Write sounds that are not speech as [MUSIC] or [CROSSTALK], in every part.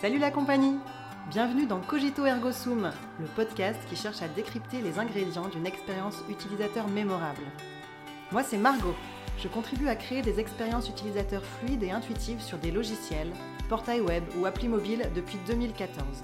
Salut la compagnie Bienvenue dans Cogito Ergo Sum, le podcast qui cherche à décrypter les ingrédients d'une expérience utilisateur mémorable. Moi c'est Margot. Je contribue à créer des expériences utilisateurs fluides et intuitives sur des logiciels, portails web ou applis mobiles depuis 2014.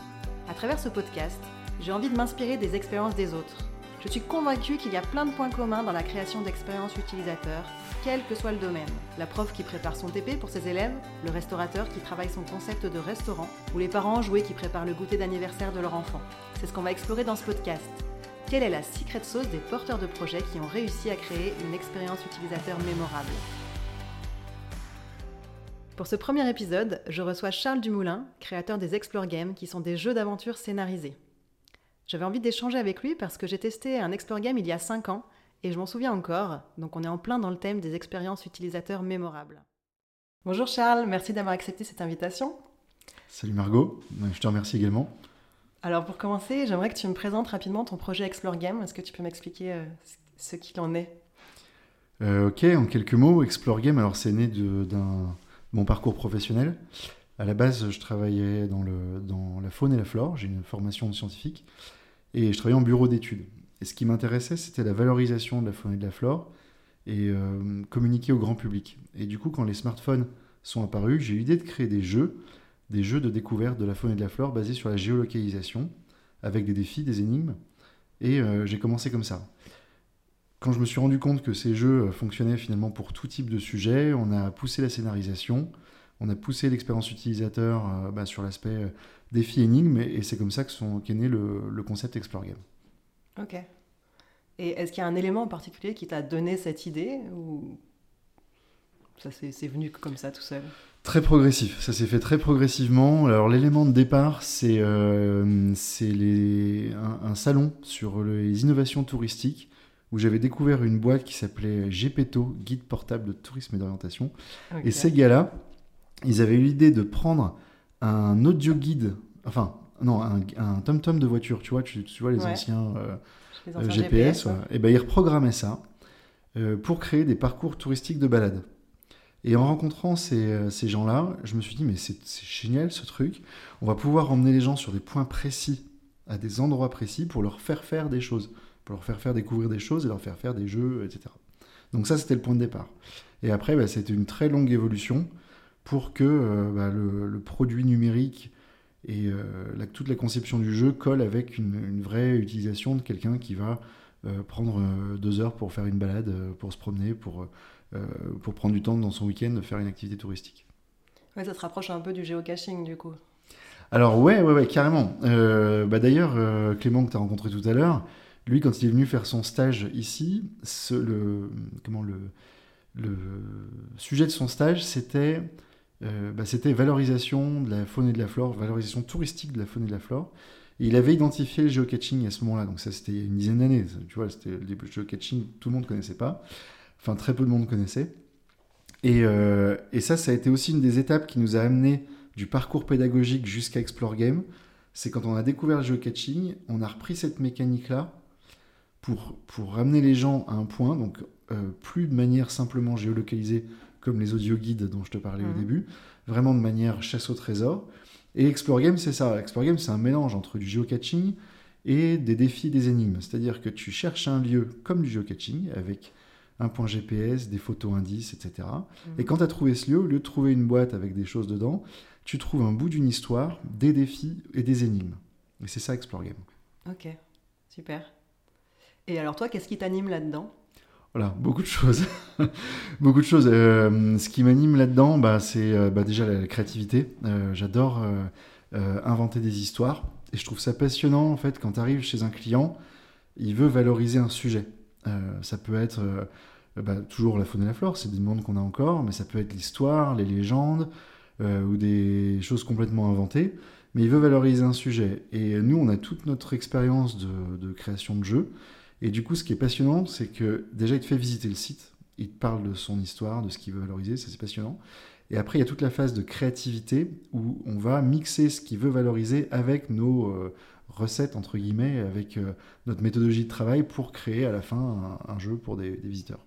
À travers ce podcast, j'ai envie de m'inspirer des expériences des autres. Je suis convaincue qu'il y a plein de points communs dans la création d'expériences utilisateurs, quel que soit le domaine. La prof qui prépare son TP pour ses élèves, le restaurateur qui travaille son concept de restaurant, ou les parents joués qui préparent le goûter d'anniversaire de leur enfant. C'est ce qu'on va explorer dans ce podcast. Quelle est la secret sauce des porteurs de projets qui ont réussi à créer une expérience utilisateur mémorable? Pour ce premier épisode, je reçois Charles Dumoulin, créateur des Explore Games, qui sont des jeux d'aventure scénarisés. J'avais envie d'échanger avec lui parce que j'ai testé un Explore Game il y a 5 ans et je m'en souviens encore, donc on est en plein dans le thème des expériences utilisateurs mémorables. Bonjour Charles, merci d'avoir accepté cette invitation. Salut Margot, je te remercie également. Alors pour commencer, j'aimerais que tu me présentes rapidement ton projet Explore Game. Est-ce que tu peux m'expliquer euh, ce qu'il en est? Euh, Ok, en quelques mots, Explore Game, alors c'est né de mon parcours professionnel. À la base, je travaillais dans, la faune et la flore, j'ai une formation de scientifique, et je travaillais en bureau d'études. Et ce qui m'intéressait, c'était la valorisation de la faune et de la flore, et euh, communiquer au grand public. Et du coup, quand les smartphones sont apparus, j'ai eu l'idée de créer des jeux, des jeux de découverte de la faune et de la flore basés sur la géolocalisation, avec des défis, des énigmes, et euh, j'ai commencé comme ça. Quand je me suis rendu compte que ces jeux fonctionnaient finalement pour tout type de sujet, on a poussé la scénarisation, on a poussé l'expérience utilisateur euh, bah, sur l'aspect euh, défi énigme et, c'est comme ça qu'est né le, concept Explore Game. Ok. Et est-ce qu'il y a un élément en particulier qui t'a donné cette idée ou ça c'est venu comme ça tout seul? Très progressif, ça s'est fait très progressivement. Alors l'élément de départ, c'est euh, un, un, salon sur les innovations touristiques où j'avais découvert une boîte qui s'appelait GPTO, Guide portable de tourisme et d'orientation. Et ces gars-là, ils avaient eu l'idée de prendre un audio guide, enfin, non, un, tom-tom de voiture, tu vois, tu, vois les anciens, euh, GPS, et ben ils reprogrammaient ça euh, pour créer des parcours touristiques de balade. Et en rencontrant ces, euh, ces gens-là, je me suis dit, mais c'est génial ce truc, on va pouvoir emmener les gens sur des points précis, à des endroits précis, pour leur faire faire des choses, pour leur faire faire découvrir des choses et leur faire faire des jeux, etc. Donc ça, c'était le point de départ. Et après, bah, c'était une très longue évolution pour que euh, bah, le, produit numérique et euh, toute la conception du jeu colle avec une, vraie utilisation de quelqu'un qui va euh, prendre deux heures pour faire une balade, pour se promener, pour, pour prendre du temps dans son week-end de faire une activité touristique. Ouais, ça se rapproche un peu du géocaching du coup. Alors ouais, ouais, ouais carrément. bah, D'ailleurs, Clément que tu as rencontré tout à l'heure, lui quand il est venu faire son stage ici, le, comment, le, le sujet de son stage c'était euh, bah, c'était valorisation de la faune et de la flore, valorisation touristique de la faune et de la flore. Il avait identifié le geocaching à ce moment-là, donc ça c'était une dizaine d'années. Tu vois, c'était le geocaching, tout le monde ne connaissait pas. Enfin, très peu de monde connaissait. Et, euh, et, ça, ça a été aussi une des étapes qui nous a amené du parcours pédagogique jusqu'à Explore Game. C'est quand on a découvert le geocaching, on a repris cette mécanique-là pour, pour ramener les gens à un point, donc euh, plus de manière simplement géolocalisée comme les audio guides dont je te parlais au mhm. début, vraiment de manière chasse au trésor. Et Explore Game, c'est ça. Explore Game, c'est un mélange entre du geocaching et des défis, des énigmes. C'est-à-dire que tu cherches un lieu comme du geocaching, avec un point GPS, des photos indices, etc. Mhm. Et quand tu as trouvé ce lieu, au lieu de trouver une boîte avec des choses dedans, tu trouves un bout d'une histoire, des défis et des énigmes. Et c'est ça Explore Game. Ok, super. Et alors toi, qu'est-ce qui t'anime là-dedans? Voilà, beaucoup de choses. [LAUGHS] beaucoup de choses. Euh, ce qui m'anime là-dedans, bah, c'est euh, bah, déjà la, créativité. Euh, j'adore inventer des histoires. Et je trouve ça passionnant, en fait, quand tu arrives chez un client, il veut valoriser un sujet. ça peut être bah, toujours la faune et la flore, c'est des mondes qu'on a encore, mais ça peut être l'histoire, les légendes, ou des choses complètement inventées. Mais il veut valoriser un sujet. Et nous, on a toute notre expérience de, de création de jeux. Et du coup, ce qui est passionnant, c'est que déjà, il te fait visiter le site, il te parle de son histoire, de ce qu'il veut valoriser, ça c'est passionnant. Et après, il y a toute la phase de créativité où on va mixer ce qu'il veut valoriser avec nos euh, recettes, entre guillemets, avec euh, notre méthodologie de travail pour créer à la fin un, jeu pour des, visiteurs.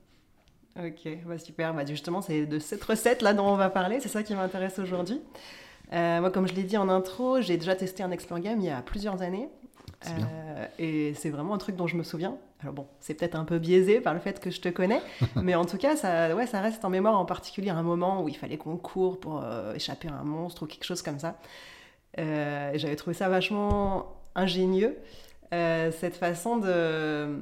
Ok, bah super. Bah justement, c'est de cette recette-là dont on va parler, c'est ça qui m'intéresse aujourd'hui. moi, comme je l'ai dit en intro, j'ai déjà testé un Explore Game il y a plusieurs années. Et c'est vraiment un truc dont je me souviens. Alors bon, c'est peut-être un peu biaisé par le fait que je te connais, [LAUGHS] mais en tout cas, ça, ouais, ça reste en mémoire en particulier un moment où il fallait qu'on court pour échapper à un monstre ou quelque chose comme ça. J'avais trouvé ça vachement ingénieux. Euh, cette façon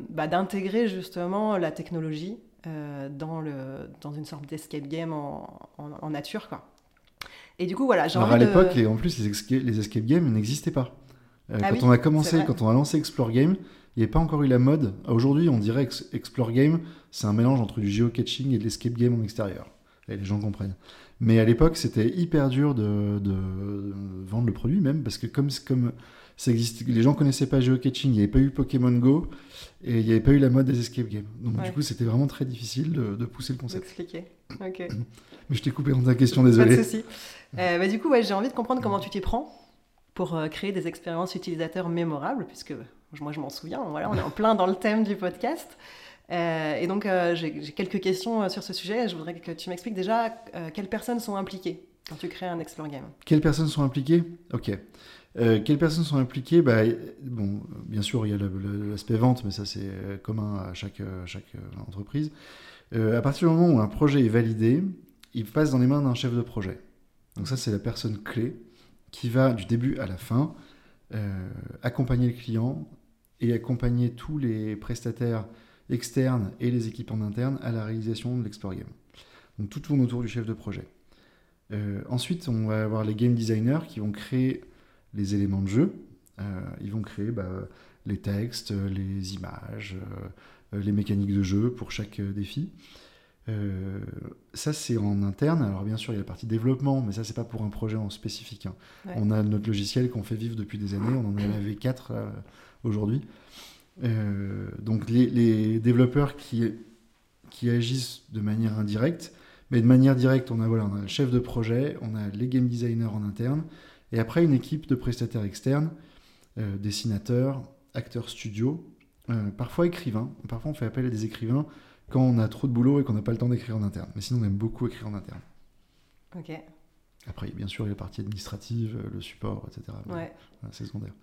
bah, d'intégrer justement la technologie euh, dans, le, dans une sorte d'escape game en, en, nature. Quoi. Et du coup, voilà, j'ai Alors à l'époque, en plus, les, escape, les escape games n'existaient pas. Euh, ah quand on a commencé, quand on a lancé Explore Game, il n'y avait pas encore eu la mode. Aujourd'hui, on dirait que Explore Game, c'est un mélange entre du geocaching et de l'escape game en extérieur. Et les gens comprennent. Mais à l'époque, c'était hyper dur de, de, vendre le produit, même, parce que comme, comme ça existe, les gens connaissaient pas geocaching, il n'y avait pas eu Pokémon Go et il n'y avait pas eu la mode des escape games. Donc du coup, c'était vraiment très difficile de, pousser le concept. Expliquer. Ok. [CLEARS THROAT] Mais je t'ai coupé dans ta question, désolé. Pas de souci. Euh, bah, du coup, ouais, j'ai envie de comprendre comment tu t'y prends pour euh, créer des expériences utilisateurs mémorables, puisque moi je m'en souviens. Voilà, on est en plein dans le thème du podcast. Euh, et donc, j'ai quelques questions sur ce sujet. Je voudrais que tu m'expliques déjà quelles personnes sont impliquées quand tu crées un Explore Game. Quelles personnes sont impliquées? Ok. Euh, quelles personnes sont impliquées? Bah, bon, Bien sûr, il y a l'aspect vente, mais ça c'est euh, commun à chaque, euh, chaque entreprise. à partir du moment où un projet est validé, il passe dans les mains d'un chef de projet. Donc ça c'est la personne clé qui va du début à la fin accompagner le client et accompagner tous les prestataires externes et les équipes en interne à la réalisation de l'Explore Game. Donc tout tourne autour du chef de projet. ensuite, on va avoir les game designers qui vont créer les éléments de jeu. Euh, ils vont créer bah, les textes, les images, euh, les mécaniques de jeu pour chaque euh, défi. ça, c'est en interne. Alors, bien sûr, il y a la partie développement, mais ça, c'est pas pour un projet en spécifique. Hein. On a notre logiciel qu'on fait vivre depuis des années. On en avait quatre aujourd'hui. donc, les, les, développeurs qui, qui agissent de manière indirecte, mais de manière directe, on a, voilà, on a le chef de projet, on a les game designers en interne, et après, une équipe de prestataires externes, euh, dessinateurs, acteurs studio, euh, parfois écrivains. Parfois, on fait appel à des écrivains quand on a trop de boulot et qu'on n'a pas le temps d'écrire en interne. Mais sinon, on aime beaucoup écrire en interne. Ok. Après, bien sûr, il y a la partie administrative, le support, etc. Ouais. c'est secondaire.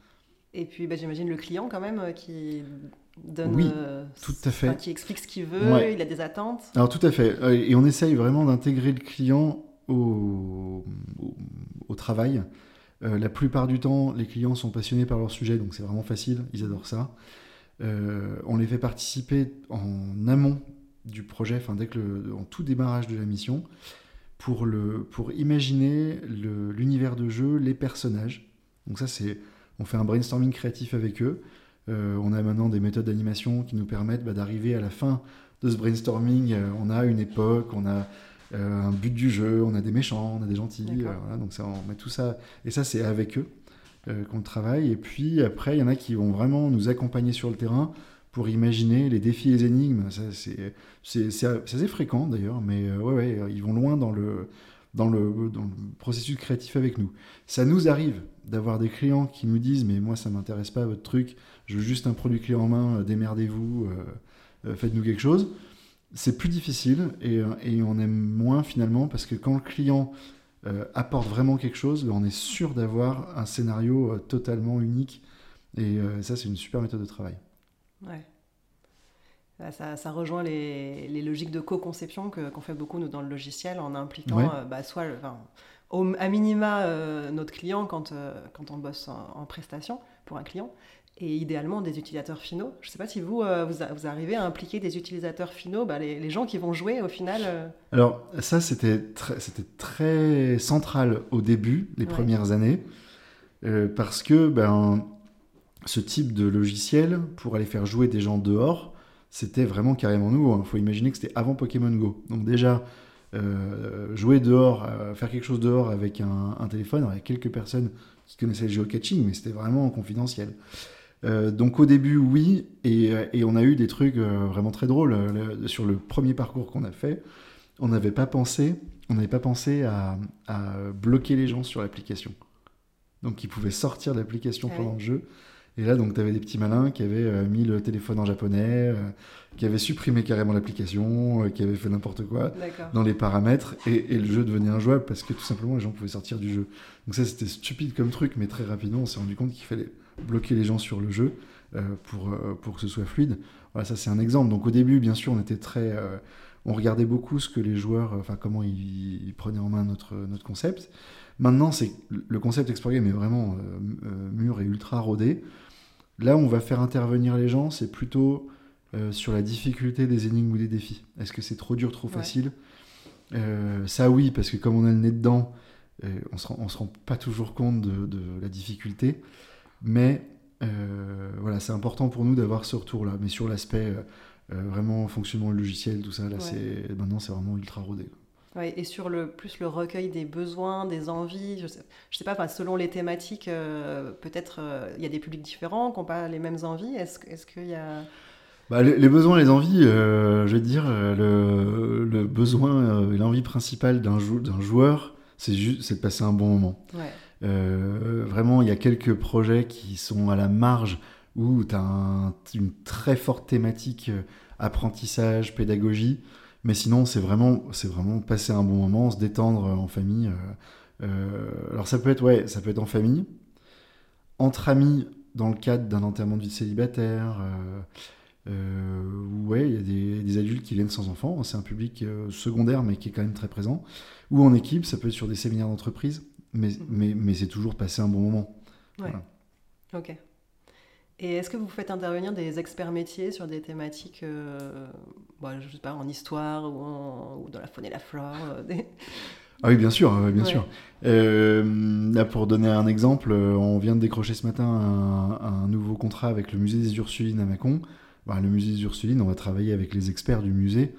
Et puis, bah, j'imagine le client quand même euh, qui donne. Oui, tout à fait. qui explique ce qu'il veut, il a des attentes. Alors, tout à fait. Et on essaye vraiment d'intégrer le client au, au travail. Euh, la plupart du temps, les clients sont passionnés par leur sujet, donc c'est vraiment facile, ils adorent ça. Euh, on les fait participer en amont du projet, enfin dès que le, en tout démarrage de la mission, pour, le, pour imaginer l'univers de jeu, les personnages. Donc ça, c'est, on fait un brainstorming créatif avec eux. Euh, on a maintenant des méthodes d'animation qui nous permettent bah, d'arriver à la fin de ce brainstorming. on a une époque, on a euh, un but du jeu, on a des méchants, on a des gentils, euh, donc ça, on met tout ça, et ça c'est avec eux euh, qu'on travaille, et puis après il y en a qui vont vraiment nous accompagner sur le terrain pour imaginer les défis et les énigmes, c'est assez fréquent d'ailleurs, mais ouais, ouais, ils vont loin dans le, dans le, processus créatif avec nous. Ça nous arrive d'avoir des clients qui nous disent mais moi ça m'intéresse pas votre truc, je veux juste un produit clé en main, démerdez-vous, faites-nous quelque chose c'est plus difficile euh, et, on aime moins finalement parce que quand le client euh, apporte vraiment quelque chose, on est sûr d'avoir un scénario euh, totalement unique et ça c'est une super méthode de travail. Ouais. Ça, rejoint les, logiques de co-conception qu'on fait beaucoup nous dans le logiciel en impliquant bah, soit au, à minima notre client quand, quand on bosse en prestation pour un client et idéalement des utilisateurs finaux. Je ne sais pas si vous, euh, vous, arrivez à impliquer des utilisateurs finaux, bah, les, gens qui vont jouer au final. Euh. Alors ça, c'était très, très central au début, les premières années, euh, parce que ben, ce type de logiciel, pour aller faire jouer des gens dehors, c'était vraiment carrément nouveau. Il hein. faut imaginer que c'était avant Pokémon Go. Donc déjà, jouer dehors, faire quelque chose dehors avec un, un téléphone, il y a quelques personnes qui connaissaient le geocaching, mais c'était vraiment confidentiel. Euh, donc au début, oui, et, euh, on a eu des trucs euh, vraiment très drôles. sur le premier parcours qu'on a fait, on n'avait pas pensé, on n'avait pas pensé à, bloquer les gens sur l'application. Donc ils pouvaient sortir de l'application ah pendant le jeu. Et là, donc, tu avais des petits malins qui avaient euh, mis le téléphone en japonais, euh, qui avaient supprimé carrément l'application, euh, qui avaient fait n'importe quoi dans les paramètres, et, et le jeu devenait injouable parce que tout simplement les gens pouvaient sortir du jeu. Donc ça, c'était stupide comme truc, mais très rapidement, on s'est rendu compte qu'il fallait bloquer les gens sur le jeu pour, pour que ce soit fluide. Voilà, ça c'est un exemple. Donc au début, bien sûr, on était très... on regardait beaucoup ce que les joueurs, enfin comment ils, ils prenaient en main notre, notre concept. Maintenant, c'est le concept Export Game est vraiment mûr et ultra rodé. Là, on va faire intervenir les gens, c'est plutôt euh, sur la difficulté des énigmes ou des défis. Est-ce que c'est trop dur, trop Ouais. facile? Euh, Ça, oui, parce que comme on a le nez dedans, euh, on se rend, on se rend pas toujours compte de, de la difficulté. Mais voilà, c'est important pour nous d'avoir ce retour-là. Mais sur l'aspect vraiment fonctionnement du logiciel, tout ça, là, Ouais. c'est maintenant, c'est vraiment ultra rodé. quoi. Ouais, et sur le plus le recueil des besoins, des envies, je sais, je sais pas, enfin, selon les thématiques, euh, peut-être euh, il y a des publics différents qui n'ont pas les mêmes envies. Est-ce est-ce qu'il y a. Bah, les, les besoins et les envies, euh, je vais dire, le, le besoin et l'envie principale d'un jou- d'un joueur, c'est juste de passer un bon moment. Ouais, vraiment, il y a quelques projets qui sont à la marge où tu as une très forte thématique apprentissage, pédagogie. Mais sinon, c'est vraiment, c'est vraiment passer un bon moment, se détendre euh, en famille. euh, euh, alors ça peut être, ouais, ça peut être en famille, entre amis dans le cadre d'un enterrement de vie de célibataire. euh, ouais, il y a des, des adultes qui viennent sans enfants. C'est un public secondaire, mais qui est quand même très présent. Ou en équipe, ça peut être sur des séminaires d'entreprise. Mais, mais, mais c'est toujours passer un bon moment. ouais. Voilà. Ok. Et est-ce que vous faites intervenir des experts métiers sur des thématiques, euh, bah, je sais pas, en histoire ou, en- ou dans la faune et la flore euh, des- Ah oui, bien sûr, bien Ouais. sûr. Euh, là, pour donner un exemple, euh, on vient de décrocher ce matin un, un nouveau contrat avec le musée des Ursulines à Mâcon. Bah, le musée des Ursulines, on va travailler avec les experts du musée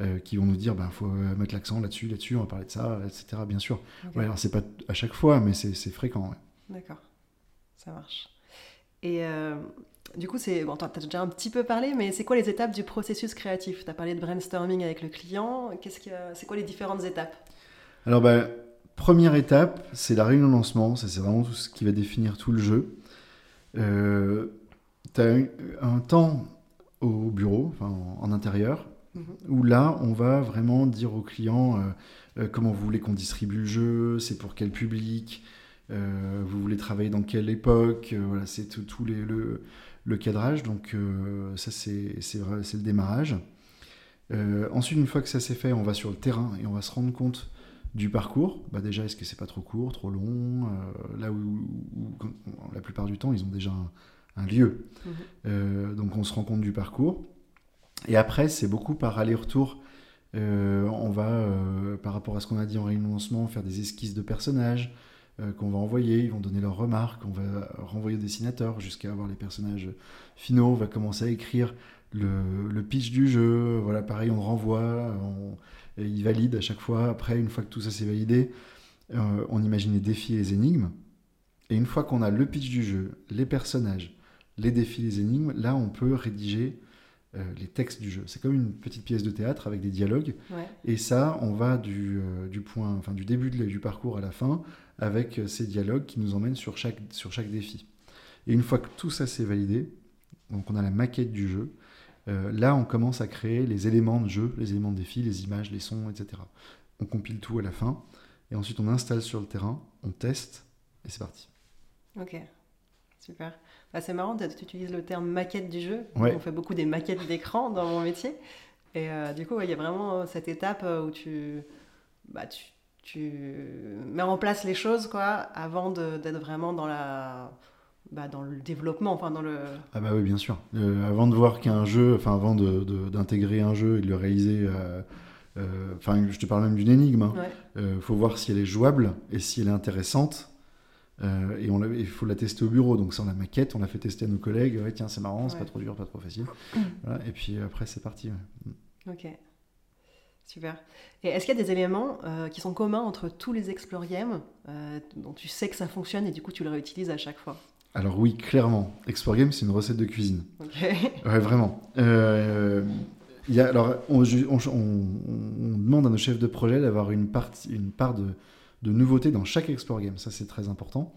euh, qui vont nous dire, il faut euh, mettre l'accent là-dessus, là-dessus, on va parler de ça, etc. Bien sûr. Ok. Ouais, alors c'est pas à chaque fois, mais c'est c'est fréquent. ouais. D'accord, ça marche. Et euh, du coup, c'est bon, tu as déjà un petit peu parlé, mais c'est quoi les étapes du processus créatif? Tu as parlé de brainstorming avec le client. Qu'est-ce que c'est quoi les différentes étapes? Alors, bah, première étape, c'est la réunion de lancement. Ça, c'est vraiment tout ce qui va définir tout le jeu. Euh, tu as un temps au bureau, enfin, en, en intérieur, Mhm. où là, on va vraiment dire au client euh, euh, comment vous voulez qu'on distribue le jeu, c'est pour quel public, vous voulez travailler dans quelle époque, euh, voilà, c'est tout, tout les- le, le cadrage. Donc, euh, ça, c'est le démarrage. Euh, ensuite, une fois que ça s'est fait, on va sur le terrain et on va se rendre compte du parcours. Bah déjà, est-ce que c'est pas trop court, trop long euh, Là où, la plupart du temps, ils ont déjà un, un lieu. Mhm. Euh, donc on se rend compte du parcours. Et après, c'est beaucoup par aller-retour. Euh, on va, euh, par rapport à ce qu'on a dit en réunion lancement, faire des esquisses de personnages euh, qu'on va envoyer. Ils vont donner leurs remarques. On va renvoyer au dessinateur jusqu'à avoir les personnages finaux. On va commencer à écrire le, le pitch du jeu. Voilà, pareil, on renvoie. On, et il valide à chaque fois. Après, une fois que tout ça c'est validé, euh, on imagine les défis et les énigmes. Et une fois qu'on a le pitch du jeu, les personnages, les défis, les énigmes, là on peut rédiger euh, les textes du jeu. C'est comme une petite pièce de théâtre avec des dialogues. Ouais. Et ça, on va du, euh, du point, enfin du début de- du parcours à la fin, avec euh, ces dialogues qui nous emmènent sur chaque, sur chaque défi. Et une fois que tout ça c'est validé, donc on a la maquette du jeu, euh, là on commence à créer les éléments de jeu, les éléments de défi, les images, les sons, etc. On compile tout à la fin, et ensuite on installe sur le terrain, on teste, et c'est parti. Ok, super. Bah, c'est marrant, tu utilises le terme maquette du jeu. Ouais. On fait beaucoup des maquettes d'écran dans mon métier. Et euh, du coup, ouais, il y a vraiment cette étape où tu, bah, tu, tu mets en place les choses quoi, avant d'être vraiment dans, la, bah, dans le développement, enfin dans le... Ah bah oui, bien sûr. Euh, avant de voir qu'un jeu, enfin avant de- de- d'intégrer un jeu et de le réaliser, euh, euh, enfin je te parle même d'une énigme, hein. Ouais, Euh, faut voir si elle est jouable et si elle est intéressante. Euh, et il faut la tester au bureau. Donc ça, on la maquette, on l'a fait tester à nos collègues. Ouais, tiens, c'est marrant, c'est Ouais. pas trop dur, pas trop facile. Voilà, et puis après, c'est parti. ouais. ok. Super. Et est-ce qu'il y a des éléments euh, qui sont communs entre tous les Explore Games euh, dont tu sais que ça fonctionne et du coup tu le réutilises à chaque fois? Alors oui, clairement, Export Game, c'est une recette de cuisine. Ok. [LAUGHS] Ouais, vraiment. Euh, y a, alors, on, ju- on- on- on demande à nos chefs de projet d'avoir une, partie- une part de, de nouveauté dans chaque Explore Game. Ça, c'est très important.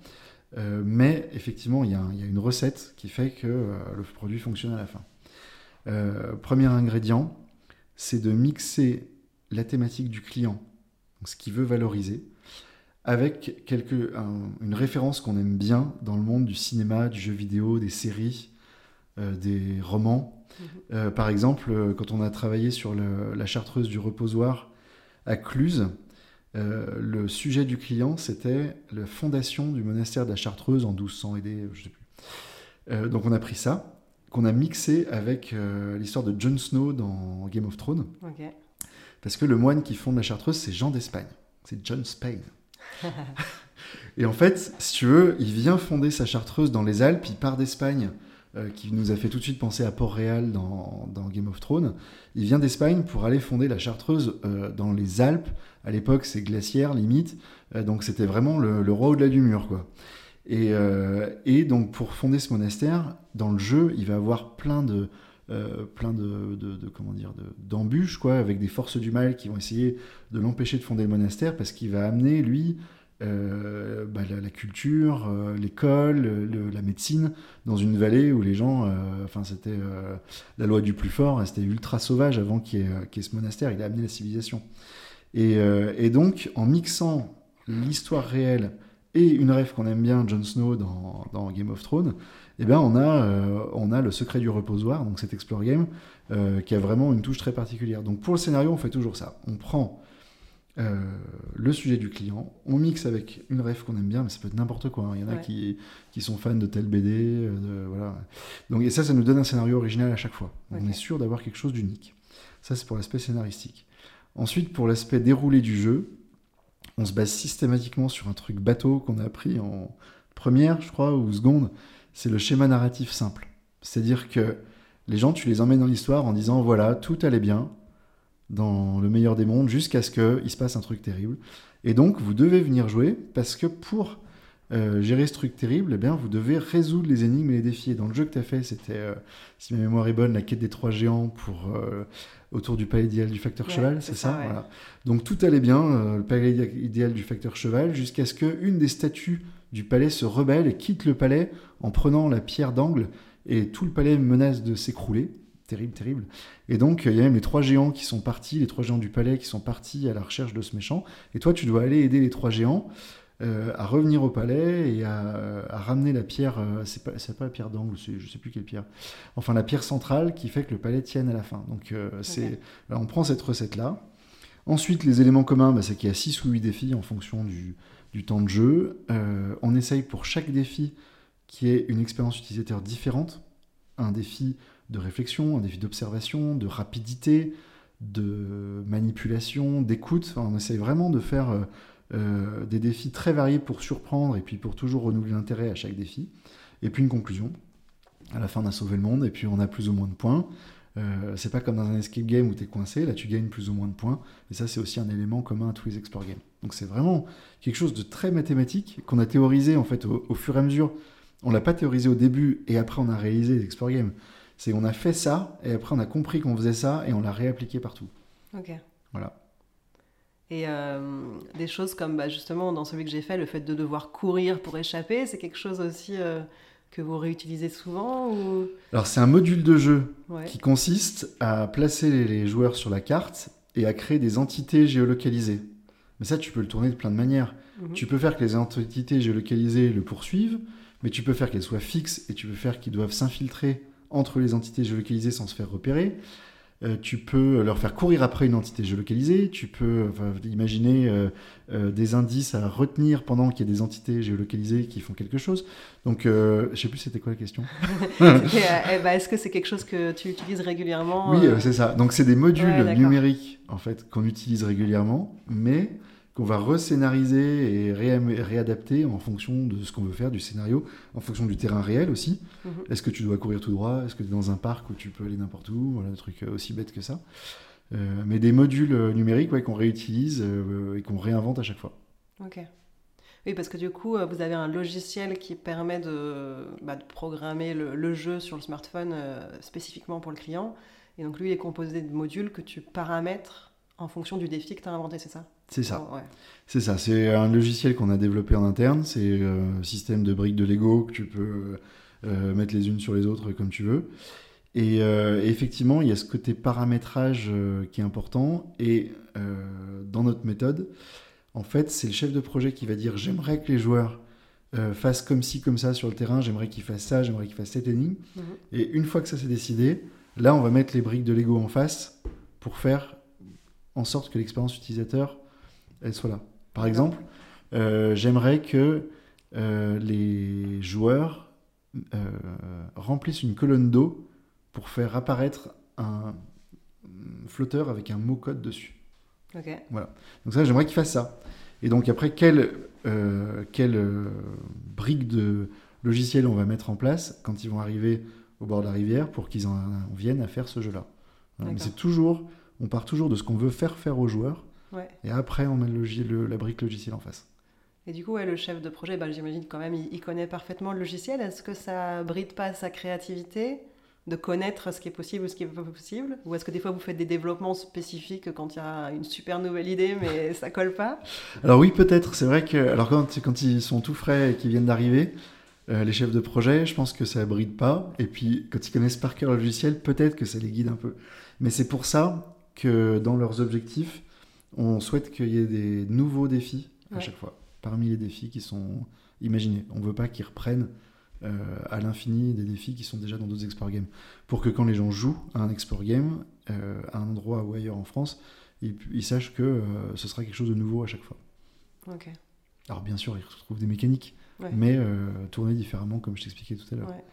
mais effectivement, il y, a une recette qui fait que le produit fonctionne à la fin. premier ingrédient, c'est de mixer la thématique du client, ce qu'il veut valoriser, avec une référence qu'on aime bien dans le monde du cinéma, du jeu vidéo, des séries, des romans. Mhm. Euh, par exemple, euh, quand on a travaillé sur la chartreuse du reposoir à Cluse, euh, le sujet du client, c'était la fondation du monastère de la Chartreuse en 1200 AD, je sais plus. donc on a pris ça, qu'on a mixé avec l'histoire de Jon Snow dans Game of Thrones. Parce que le moine qui fonde la Chartreuse, c'est Jean d'Espagne. C'est John Spain. [LAUGHS] Et en fait, si tu veux, il vient fonder sa Chartreuse dans les Alpes, il part d'Espagne euh, qui nous a fait tout de suite penser à Port-Réal dans, Game of Thrones. Il vient d'Espagne pour aller fonder la Chartreuse euh, dans les Alpes. À l'époque, c'est glaciaire, limite. Euh, donc, c'était vraiment le, roi au-delà du mur, quoi. Et, et, donc, pour fonder ce monastère, dans le jeu, il va avoir plein de, plein de, comment dire d'embûches quoi avec des forces du mal qui vont essayer de l'empêcher de fonder le monastère parce qu'il va amener lui euh, bah, la, culture, euh, l'école, la médecine, dans une vallée où les gens, euh, enfin c'était la loi du plus fort, c'était ultra sauvage avant qu'il y, ait ce monastère, il a amené la civilisation. Et, donc, en mixant l'histoire réelle et une rêve qu'on aime bien, Jon Snow dans, Game of Thrones, eh bien, on a, on a le secret du reposoir, donc cet explore game, qui a vraiment une touche très particulière. Donc pour le scénario, on fait toujours ça. On prend euh, le sujet du client, on mixe avec une ref qu'on aime bien, mais ça peut être n'importe quoi. Hein. Il y en a qui, qui sont fans de tel BD, euh, voilà. Donc, et ça, ça nous donne un scénario original à chaque fois. On est sûr d'avoir quelque chose d'unique. Ça, c'est pour l'aspect scénaristique. Ensuite, pour l'aspect déroulé du jeu, on se base systématiquement sur un truc bateau qu'on a appris en première, je crois, ou seconde. C'est le schéma narratif simple. C'est-à-dire que les gens, tu les emmènes dans l'histoire en disant voilà, tout allait bien, dans le meilleur des mondes jusqu'à ce qu'il se passe un truc terrible. Et donc, vous devez venir jouer parce que pour euh, gérer ce truc terrible, eh bien, vous devez résoudre les énigmes et les défis. dans le jeu que tu as fait, c'était, euh, si ma mémoire est bonne, la quête des trois géants pour, euh, autour du palais idéal du facteur cheval, c'est ça, voilà. Donc tout allait bien, le palais idéal du facteur cheval, jusqu'à ce qu'une des statues du palais se rebelle et quitte le palais en prenant la pierre d'angle, et tout le palais menace de s'écrouler terrible, terrible. Et donc, il y a même les trois géants qui sont partis, les trois géants du palais qui sont partis à la recherche de ce méchant. Et toi, tu dois aller aider les trois géants euh, à revenir au palais et à, ramener la pierre. Euh, c'est pas, pas la pierre d'angle, je sais plus quelle pierre. Enfin, la pierre centrale qui fait que le palais tienne à la fin. Donc, euh, c'est, on prend cette recette-là. Ensuite, les éléments communs, bah, c'est qu'il y a 6 ou 8 défis en fonction du, temps de jeu. on essaye pour chaque défi qui est une expérience utilisateur différente. Un défi de réflexion, un défi d'observation, de rapidité, de manipulation, d'écoute. on essaye vraiment de faire euh, euh, des défis très variés pour surprendre et puis pour toujours renouveler l'intérêt à chaque défi. Et puis une conclusion. À la fin, on a sauvé le monde et puis on a plus ou moins de points. Euh, c'est pas comme dans un escape game où tu es coincé, là tu gagnes plus ou moins de points. Et ça, c'est aussi un élément commun à tous les explore games. Donc c'est vraiment quelque chose de très mathématique qu'on a théorisé en fait au, fur et à mesure. On l'a pas théorisé au début et après on a réalisé les explore games. C'est on a fait ça, et après on a compris qu'on faisait ça, et on l'a réappliqué partout. Ok. Voilà. Et euh, des choses comme bah, justement dans celui que j'ai fait, le fait de devoir courir pour échapper, c'est quelque chose aussi euh, que vous réutilisez souvent ou... Alors c'est un module de jeu qui consiste à placer les joueurs sur la carte et à créer des entités géolocalisées. Mais ça, tu peux le tourner de plein de manières. Mhm. Tu peux faire que les entités géolocalisées le poursuivent, mais tu peux faire qu'elles soient fixes et tu peux faire qu'ils doivent s'infiltrer entre les entités géolocalisées sans se faire repérer. Euh, tu peux leur faire courir après une entité géolocalisée, tu peux imaginer euh, euh, des indices à retenir pendant qu'il y a des entités géolocalisées qui font quelque chose. Donc, je ne sais plus c'était quoi la question. [LAUGHS] [LAUGHS] eh ben, Est-ce que c'est quelque chose que tu utilises régulièrement Oui, c'est ça. Donc c'est des modules numériques en fait qu'on utilise régulièrement, mais qu'on va rescénariser et réadapter en fonction de ce qu'on veut faire, du scénario, en fonction du terrain réel aussi. Mhm. Est-ce que tu dois courir tout droit? Est-ce que tu es dans un parc où tu peux aller n'importe où? Voilà, un truc euh, aussi bête que ça. Euh, mais des modules euh, numériques ouais, qu'on réutilise et qu'on réinvente à chaque fois. Ok. Oui, parce que du coup, vous avez un logiciel qui permet de, bah, de programmer le, le, jeu sur le smartphone spécifiquement pour le client. Et donc lui, il est composé de modules que tu paramètres En fonction du défi que tu as inventé, c'est ça C'est ça. Ouais. C'est ça. C'est un logiciel qu'on a développé en interne. C'est euh, un système de briques de Lego que tu peux euh, mettre les unes sur les autres comme tu veux. Et, euh, effectivement, il y a ce côté paramétrage euh, qui est important. Et dans notre méthode, en fait, c'est le chef de projet qui va dire j'aimerais que les joueurs fassent comme ci, comme ça sur le terrain, j'aimerais qu'ils fassent ça, j'aimerais qu'ils fassent cette énigme. Mhm. Et une fois que ça s'est décidé, là, on va mettre les briques de Lego en face pour faire en sorte que l'expérience utilisateur, elle soit là. Par exemple, euh, j'aimerais que euh, les joueurs euh, remplissent une colonne d'eau pour faire apparaître un flotteur avec un mot code dessus. Ok. Donc ça, j'aimerais qu'ils fassent ça. Et donc après, quelle, quelle brique de logiciel on va mettre en place quand ils vont arriver au bord de la rivière pour qu'ils en, en viennent à faire ce jeu-là. Voilà. Mais c'est toujours, on part toujours de ce qu'on veut faire faire aux joueurs, Ouais. et après on met le, la brique logiciel en face. Et du coup, ouais, le chef de projet, bah, j'imagine quand même, il, il connaît parfaitement le logiciel. Est-ce que ça bride pas sa créativité de connaître ce qui est possible ou ce qui n'est pas possible? Ou est-ce que des fois vous faites des développements spécifiques quand il y a une super nouvelle idée mais [LAUGHS] ça colle pas? Alors oui, peut-être. C'est vrai que alors quand, quand ils sont tout frais et qu'ils viennent d'arriver, euh, les chefs de projet, je pense que ça bride pas. Et puis quand ils connaissent par cœur le logiciel, peut-être que ça les guide un peu. Mais c'est pour ça que dans leurs objectifs, on souhaite qu'il y ait des nouveaux défis à Ouais. chaque fois, parmi les défis qui sont imaginés. On veut pas qu'ils reprennent euh, à l'infini des défis qui sont déjà dans d'autres Explore Games. Pour que quand les gens jouent à un Explore Game, euh, à un endroit ou ailleurs en France, ils, ils sachent que euh, ce sera quelque chose de nouveau à chaque fois. Ok. Alors bien sûr, ils retrouvent des mécaniques, Ouais. mais tournées différemment, comme je t'expliquais tout à l'heure. Ouais.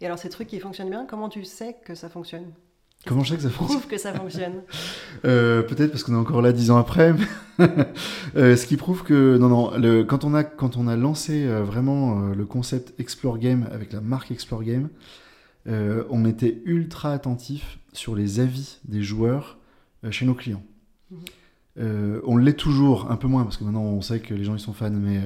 Et alors ces trucs qui fonctionnent bien, comment tu sais que ça fonctionne? Comment je sais que ça fonctionne Prouve que ça fonctionne. [LAUGHS] Euh, Peut-être parce qu'on est encore là dix ans après. [LAUGHS] euh, ce qui prouve que non, non. Le, quand on a quand on a lancé euh, vraiment le concept Explore Game avec la marque Explore Game, on était ultra attentif sur les avis des joueurs chez nos clients. Mhm. Euh, on l'est toujours, un peu moins parce que maintenant on sait que les gens ils sont fans, mais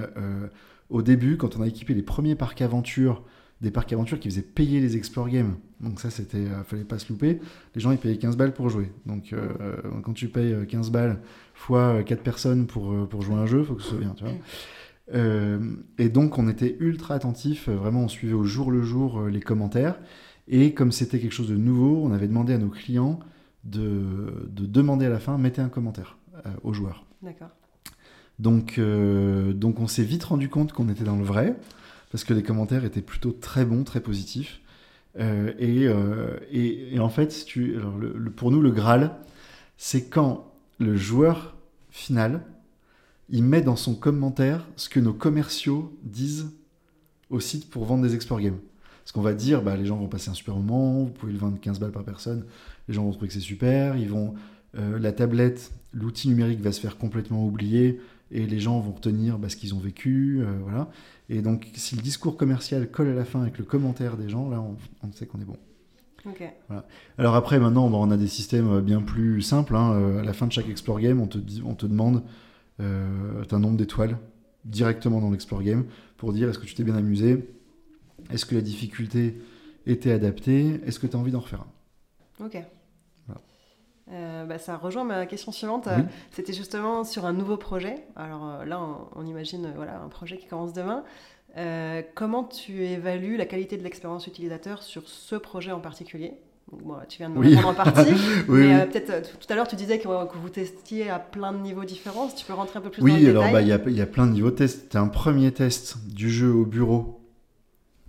au début, quand on a équipé les premiers parcs aventures, des parcs aventures qui faisaient payer les Explore Games, donc ça c'était, euh, fallait pas se louper, les gens ils payaient 15 balles pour jouer. Donc euh, euh, quand tu payes euh, 15 balles fois 4 personnes pour, euh, pour jouer à un jeu, faut que ce soit bien, tu vois. Euh, et donc on était ultra attentif, euh, vraiment on suivait au jour le jour euh, les commentaires. Et comme c'était quelque chose de nouveau, on avait demandé à nos clients de, de demander à la fin, mettez un commentaire euh, aux joueurs. D'accord. Donc, euh, donc on s'est vite rendu compte qu'on était dans le vrai, parce que les commentaires étaient plutôt très bons, très positifs. Euh, et, euh, et, et en fait, pour nous, le Graal, c'est quand le joueur final, il met dans son commentaire ce que nos commerciaux disent au site pour vendre des Explore Games. Parce qu'on va dire, bah, les gens vont passer un super moment, vous pouvez le vendre 15 balles par personne, les gens vont trouver que c'est super, ils vont, euh, la tablette, l'outil numérique va se faire complètement oublier, et les gens vont retenir bah, ce qu'ils ont vécu, voilà. Et donc, si le discours commercial colle à la fin avec le commentaire des gens, là, on, on sait qu'on est bon. Ok. Alors après, maintenant, bah, on a des systèmes bien plus simples. hein. Euh, À la fin de chaque Explore Game, on te, on te demande euh, un nombre d'étoiles directement dans l'Explore Game pour dire est-ce que tu t'es bien amusé, est-ce que la difficulté était adaptée, est-ce que tu as envie d'en refaire un? Ok. Euh, bah, ça rejoint ma question suivante. Oui. C'était justement sur un nouveau projet. Alors euh, là, on, on imagine euh, voilà, un projet qui commence demain. Euh, comment tu évalues la qualité de l'expérience utilisateur sur ce projet en particulier? Donc, bon, Tu viens de me Oui. répondre en partie. [LAUGHS] Oui, mais oui. euh, peut-être tout à l'heure, tu disais que, que vous testiez à plein de niveaux différents. Si tu peux rentrer un peu plus dans Oui, le alors bah, détail. il y, a, il y a plein de niveaux de tests. Tu as un premier test du jeu au bureau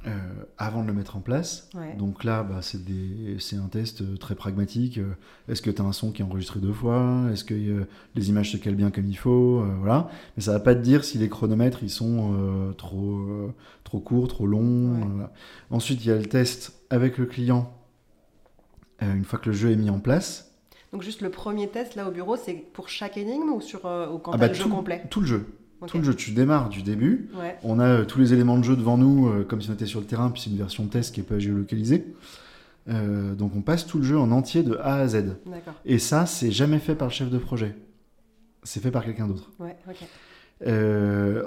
euh, avant de le mettre en place. Ouais. Donc là, bah, c'est des- c'est un test euh, très pragmatique. Euh, Est-ce que tu as un son qui est enregistré deux fois? Est-ce que euh, les images se calent bien comme il faut? Euh, Voilà. Mais ça va pas te dire si les chronomètres ils sont trop, trop courts, trop longs. Ouais. voilà. Ensuite, il y a le test avec le client une fois que le jeu est mis en place. Donc juste le premier test là au bureau, c'est pour chaque énigme ou, sur, ou quand Ah bah, le jeu complet? tout le jeu. Tout le jeu, tu démarres du début. Ouais. On a euh, tous les éléments de jeu devant nous, euh, comme si on était sur le terrain, puis c'est une version test qui n'est pas géolocalisée. Euh, donc on passe tout le jeu en entier de A à Z. Et ça, c'est jamais fait par le chef de projet. C'est fait par quelqu'un d'autre. Ouais,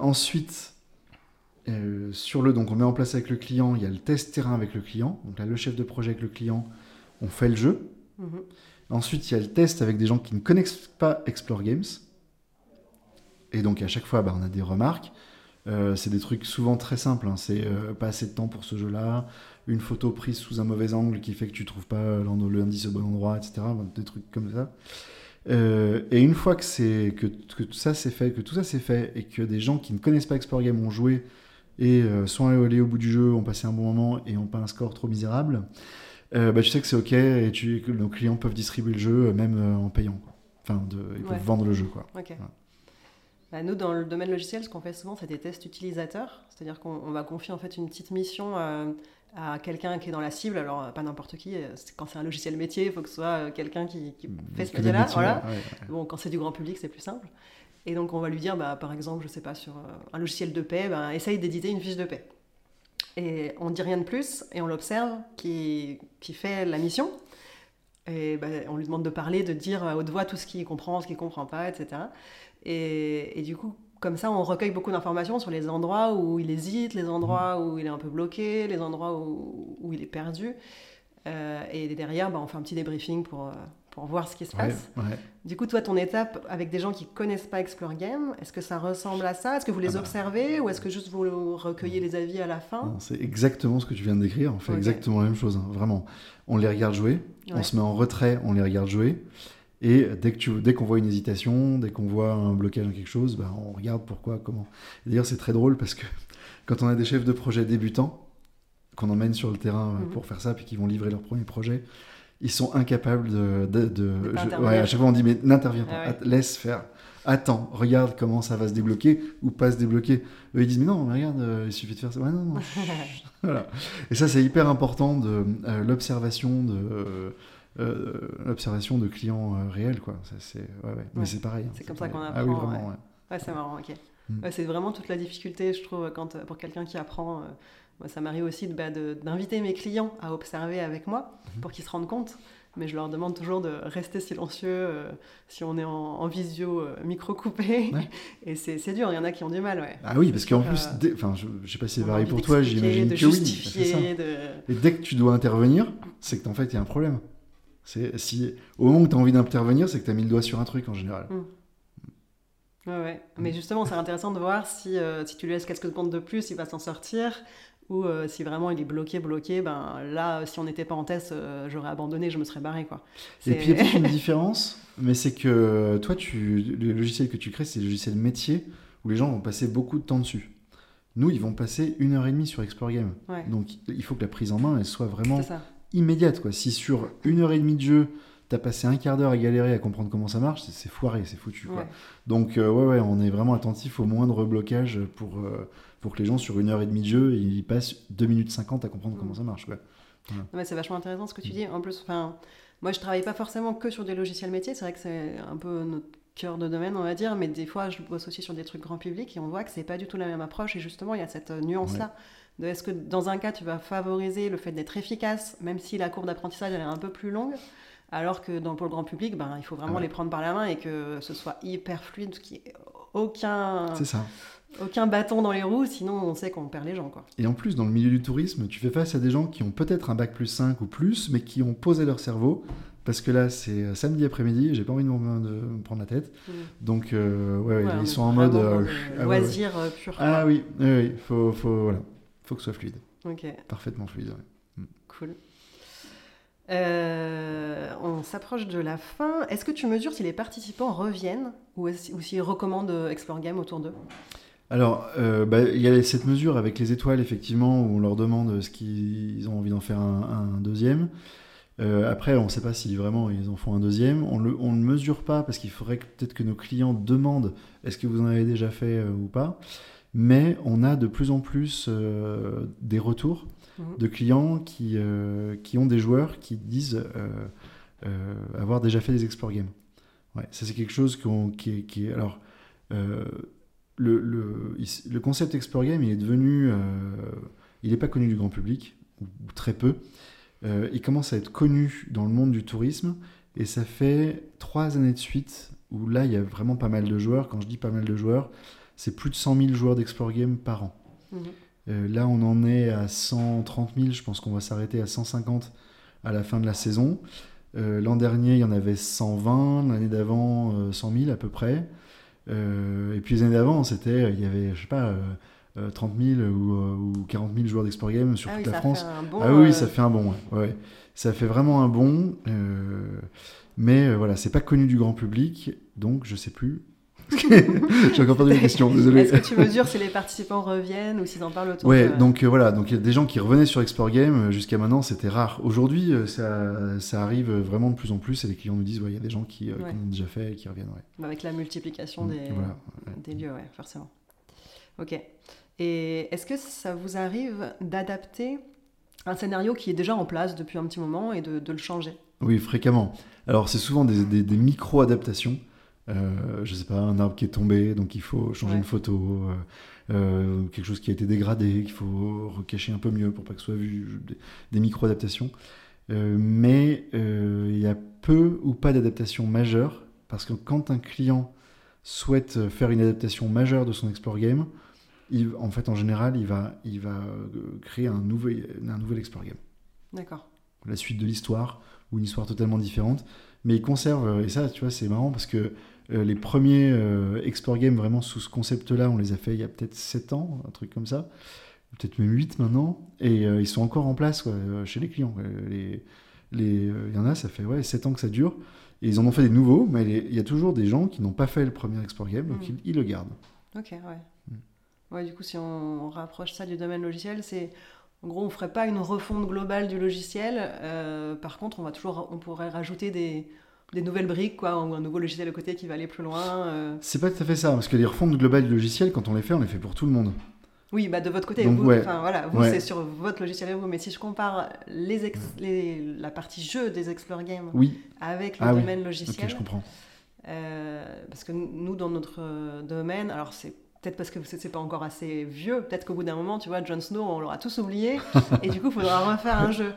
ensuite, sur le, donc on met en place avec le client, il y a le test terrain avec le client. Donc là, le chef de projet avec le client, on fait le jeu. Mhm. Ensuite, il y a le test avec des gens qui ne connaissent pas Explore Games. Et donc, à chaque fois, bah, on a des remarques. Euh, c'est des trucs souvent très simples. hein. C'est euh, pas assez de temps pour ce jeu-là, une photo prise sous un mauvais angle qui fait que tu trouves pas l'end- l'indice au bon endroit, etc. Enfin, Des trucs comme ça. Euh, et une fois que, c'est, que, que tout ça c'est fait, que tout ça c'est fait, et que des gens qui ne connaissent pas Explore Game ont joué et euh, sont allés au bout du jeu, ont passé un bon moment et ont pas un score trop misérable, euh, bah, tu sais que c'est ok et tu, que nos clients peuvent distribuer le jeu euh, même euh, en payant. quoi. Enfin, de, ils peuvent vendre le jeu. Quoi. Bah, nous, dans le domaine logiciel, ce qu'on fait souvent, c'est des tests utilisateurs. C'est-à-dire qu'on on va confier en fait une petite mission euh, à quelqu'un qui est dans la cible. Alors, euh, pas n'importe qui. euh, Quand c'est un logiciel métier, il faut que ce soit quelqu'un qui, qui fait ce métier-là. Voilà. ouais, ouais. Bon, quand c'est du grand public, c'est plus simple. Et donc, on va lui dire, bah, par exemple, je sais pas, sur un logiciel de paix, bah, essaye d'éditer une fiche de paix. Et on dit rien de plus, et on l'observe qui, qui fait la mission. Et bah, on lui demande de parler, de dire à haute voix tout ce qu'il comprend, ce qu'il comprend pas, etc. Et, et du coup, comme ça, on recueille beaucoup d'informations sur les endroits où il hésite, les endroits où il est un peu bloqué, les endroits où, où il est perdu. Euh, et derrière, bah, on fait un petit débriefing pour, euh, pour voir ce qui se Ouais, passe. ouais. Du coup, toi, ton étape avec des gens qui connaissent pas Explore Game, est-ce que ça ressemble à ça? Est-ce que vous les Ah bah. observez ou est-ce que juste vous recueillez les avis à la fin? C'est exactement ce que tu viens de décrire. On fait exactement la même chose, hein, vraiment. On les regarde jouer, on se met en retrait, on les regarde jouer. Et dès que tu, dès qu'on voit une hésitation, dès qu'on voit un blocage dans quelque chose, bah, on regarde pourquoi, comment. D'ailleurs, c'est très drôle parce que [LAUGHS] quand on a des chefs de projet débutants qu'on emmène sur le terrain euh, Mhm. pour faire ça, puis qui vont livrer leur premier projet, ils sont incapables de. de, de- pas je- intervenir. ouais, à chaque fois, on dit mais n'interviens pas, Ah ouais. laisse faire. Attends, regarde comment ça va se débloquer ou pas se débloquer. Eux, ils disent mais non, mais regarde, euh, il suffit de faire ça. Ouais, non, non. [LAUGHS] voilà. Et ça, c'est hyper important de euh, l'observation de. euh, l'observation de clients euh, réels quoi c'est ouais, ouais. mais c'est pareil hein, C'est comme ça qu'on ah oui apprend, vraiment ouais. C'est marrant, ok. Mm. Ouais, c'est vraiment toute la difficulté, je trouve, quand, euh, pour quelqu'un qui apprend. euh, moi, ça m'arrive aussi bah, d'inviter mes clients à observer avec moi Mhm. pour qu'ils se rendent compte. Mais je leur demande toujours de rester silencieux euh, si on est en, en visio euh, micro coupé. Ouais. [LAUGHS] Et c'est, c'est dur, il y en a qui ont du mal, ouais. ah oui parce qu'en Euh, plus dès- je, je sais pas si c'est pareil pour toi j'imagine que oui. Et dès que tu dois intervenir, c'est qu'en fait, il y a un problème. C'est si au moment où tu as envie d'intervenir, c'est que tu as mis le doigt sur un truc en général. Ouais, ouais. Mais justement, c'est intéressant de voir si, euh, si tu lui laisses quelques secondes de plus, il va s'en sortir. Ou euh, si vraiment il est bloqué, bloqué, ben là, si on n'était pas en test, euh, j'aurais abandonné, je me serais barré, quoi. Et C'est- puis il y a [LAUGHS] peut-être une différence, mais c'est que toi, tu, le logiciel que tu crées, c'est le logiciel métier où les gens vont passer beaucoup de temps dessus. Nous, ils vont passer une heure et demie sur Explore Game. Ouais, Donc il faut que la prise en main, elle soit vraiment c'est ça. Immédiate. Quoi. Si sur une heure et demie de jeu, tu as passé un quart d'heure à galérer à comprendre comment ça marche, c'est- foiré, c'est foutu. Quoi. Ouais. Donc euh, ouais, ouais, on est vraiment attentif au moindre blocage pour, euh, pour que les gens sur une heure et demie de jeu, ils passent 2 minutes 50 à comprendre Mm. comment ça marche. Quoi. Non, mais c'est vachement intéressant ce que Mm. tu dis. En plus, enfin, moi, je travaille pas forcément que sur des logiciels métiers. C'est vrai que c'est un peu notre cœur de domaine, on va dire. Mais des fois, je bosse aussi sur des trucs grand public et on voit que c'est pas du tout la même approche. Et justement, il y a cette euh, nuance-là. De est-ce que dans un cas, tu vas favoriser le fait d'être efficace, même si la courbe d'apprentissage elle est un peu plus longue, alors que dans, pour le grand public, ben, il faut vraiment ouais. les prendre par la main et que ce soit hyper fluide, qu'il n'y ait aucun, C'est ça. aucun bâton dans les roues, sinon on sait qu'on perd les gens. Quoi. Et en plus, dans le milieu du tourisme, tu fais face à des gens qui ont peut-être un bac plus 5 ou plus, mais qui ont posé leur cerveau. Parce que là, c'est euh, samedi après-midi, j'ai pas envie de me, prendre la tête. Donc, euh, ouais, ouais, ils sont en mode. dans euh, ah loisir pur. Ah oui, oui, oui, faut, faut, voilà. Faut que ce soit fluide, Ok. parfaitement fluide. ouais. Cool. Euh, on s'approche de la fin. Est-ce que tu mesures si les participants reviennent ou, ou s'ils recommandent euh, Explore Game autour d'eux? Alors, euh, bah, il y a cette mesure avec les étoiles, effectivement, où on leur demande ce qu'ils ont envie d'en faire un, un deuxième. Euh, après, on ne sait pas si vraiment ils en font un deuxième. On le- on ne mesure pas parce qu'il faudrait peut-être que nos clients demandent est-ce que vous en avez déjà fait euh, ou pas. Mais on a de plus en plus euh, des retours Mhm. de clients qui, euh, qui ont des joueurs qui disent euh, avoir déjà fait des Explore Games. Ouais, ça c'est quelque chose qui, est, qui Alors, le, le, concept Explore Game, il est devenu... il n'est pas connu du grand public, ou, ou très peu. Il commence à être connu dans le monde du tourisme, et ça fait trois années de suite où là, il y a vraiment pas mal de joueurs. Quand je dis pas mal de joueurs, c'est plus de 100 000 joueurs d'Explore Game par an. Mhm. Euh, là, on en est à 130 000. Je pense qu'on va s'arrêter à 150 à la fin de la saison. L'an dernier, il y en avait 120, l'année d'avant, 100 000 à peu près. et puis les années d'avant, c'était, il y avait, je sais pas, 30 000 ou, 40 000 joueurs d'Explore Game sur Ah toute oui, la France. bon, ah oui, euh, ça fait un bon, ouais. ouais. Ça fait vraiment un bon. euh, mais euh, voilà, c'est pas connu du grand public, donc je sais plus. [LAUGHS] J'ai encore perdu une question, désolé. Est-ce que tu mesures si les participants reviennent ou s'ils en parlent autour Ouais, de- donc euh, voilà, donc il y a des gens qui revenaient sur Explore Game, euh, jusqu'à maintenant c'était rare. Aujourd'hui, euh, ça, ça arrive vraiment de plus en plus et les clients nous disent, ouais, il y a des gens qui, euh, Ouais. qui l'ont déjà fait et qui reviennent, ouais. Bah, Avec la multiplication Mm, des, voilà, des lieux, ouais, forcément. Ok. Et est-ce que ça vous arrive d'adapter un scénario qui est déjà en place depuis un petit moment et de, de le changer? Oui, fréquemment. Alors, c'est souvent des, des- des micro-adaptations. Euh, je sais pas, un arbre qui est tombé, donc il faut changer Ouais. une photo. euh, euh, quelque chose qui a été dégradé, qu'il faut recacher un peu mieux pour pas que ce soit vu. Des, des micro-adaptations. Euh, mais il y a peu ou pas d'adaptation majeure, parce que quand un client souhaite faire une adaptation majeure de son Explore Game, il- en fait, en général, il va, il va créer un nouvel, un nouvel Explore Game D'accord. la suite de l'histoire ou une histoire totalement différente. Mais ils conservent, euh, et ça, tu vois, c'est marrant parce que euh, les premiers euh, Explore Games vraiment sous ce concept-là, on les a fait il y a peut-être 7 ans, un truc comme ça, peut-être même 8 maintenant, et euh, ils sont encore en place quoi, euh, chez les clients. Les- les, Il y en a, ça fait ouais, 7 ans que ça dure, et ils en ont fait des nouveaux, mais il y a toujours des gens qui n'ont pas fait le premier Explore Game, donc Mm. ils, ils le gardent. Ok, ouais. Mm. Ouais, du coup, si on, on rapproche ça du domaine logiciel, c'est. En gros, on ferait pas une refonte globale du logiciel. par contre, on va toujours, on pourrait rajouter des, des nouvelles briques, quoi, ou un nouveau logiciel à côté qui va aller plus loin. euh. C'est pas tout à fait ça, parce que les refontes globales du logiciel, quand on les fait, on les fait pour tout le monde. Oui, bah de votre côté, Donc, vous, ouais. voilà, vous Ouais. c'est sur votre logiciel vous. Mais si je compare les ex- les- la partie jeu des Explore Games Oui, avec le Ah oui. domaine ok, logiciel, je comprends. Euh, parce que nous, dans notre euh, domaine, alors c'est peut-être parce que c'est pas encore assez vieux, peut-être qu'au bout d'un moment, tu vois, Jon Snow, on l'aura tous oublié, [LAUGHS] et du coup, il faudra refaire un jeu.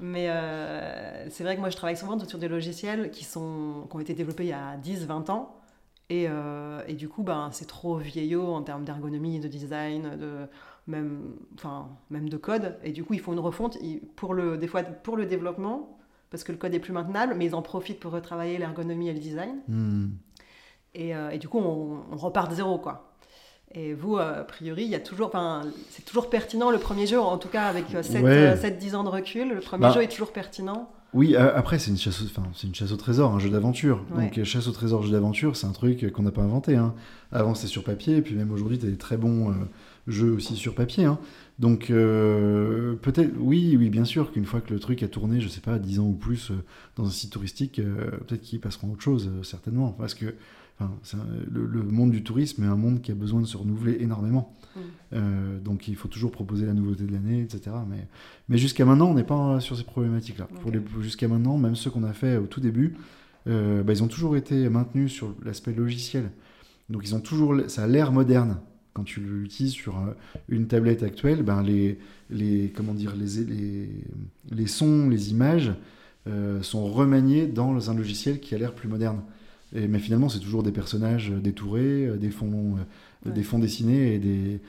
Mais euh, c'est vrai que moi, je travaille souvent sur des logiciels qui, sont, qui ont été développés il y a 10, 20 ans, et, euh, et du coup, ben, c'est trop vieillot en termes d'ergonomie, de design, de, même, enfin, même de code, et du coup, ils font une refonte pour le, des fois pour le développement, parce que le code est plus maintenable, mais ils en profitent pour retravailler l'ergonomie et le design. Hmm. Et, euh, et du coup, on, on repart de zéro, quoi. Et vous, euh, a priori, il y a toujours, enfin, c'est toujours pertinent le premier jeu, en tout cas avec euh, 7-10 Ouais. ans de recul, le premier Bah. jeu est toujours pertinent. Oui, euh, après, c'est une, chasse au- enfin, une chasse au trésor, un jeu d'aventure. Ouais. Donc, euh, chasse au trésor, jeu d'aventure, c'est un truc qu'on n'a pas inventé. hein. Avant, c'était sur papier, et puis même aujourd'hui, tu as des très bons euh, jeux aussi sur papier. hein. Donc, euh, peut-être, oui, oui, bien sûr qu'une fois que le truc a tourné, je sais pas, 10 ans ou plus euh, dans un site touristique, euh, peut-être qu'ils passeront à autre chose, euh, certainement. Parce que enfin, c'est un- le, le monde du tourisme est un monde qui a besoin de se renouveler énormément. Mm. Euh, donc, il faut toujours proposer la nouveauté de l'année, etc. Mais, mais jusqu'à maintenant, on n'est pas sur ces problématiques-là. Jusqu'à maintenant, même ceux qu'on a fait au tout début, euh, bah, ils ont toujours été maintenus sur l'aspect logiciel. Donc ils ont toujours, ça a l'air moderne. Quand tu l'utilises sur euh, une tablette actuelle, ben les, les, comment dire, les, les, les sons, les images euh, sont remaniés dans un logiciel qui a l'air plus moderne. Et, mais finalement, c'est toujours des personnages euh, détourés, euh, des fonds, euh, Ouais. des fonds dessinés et des,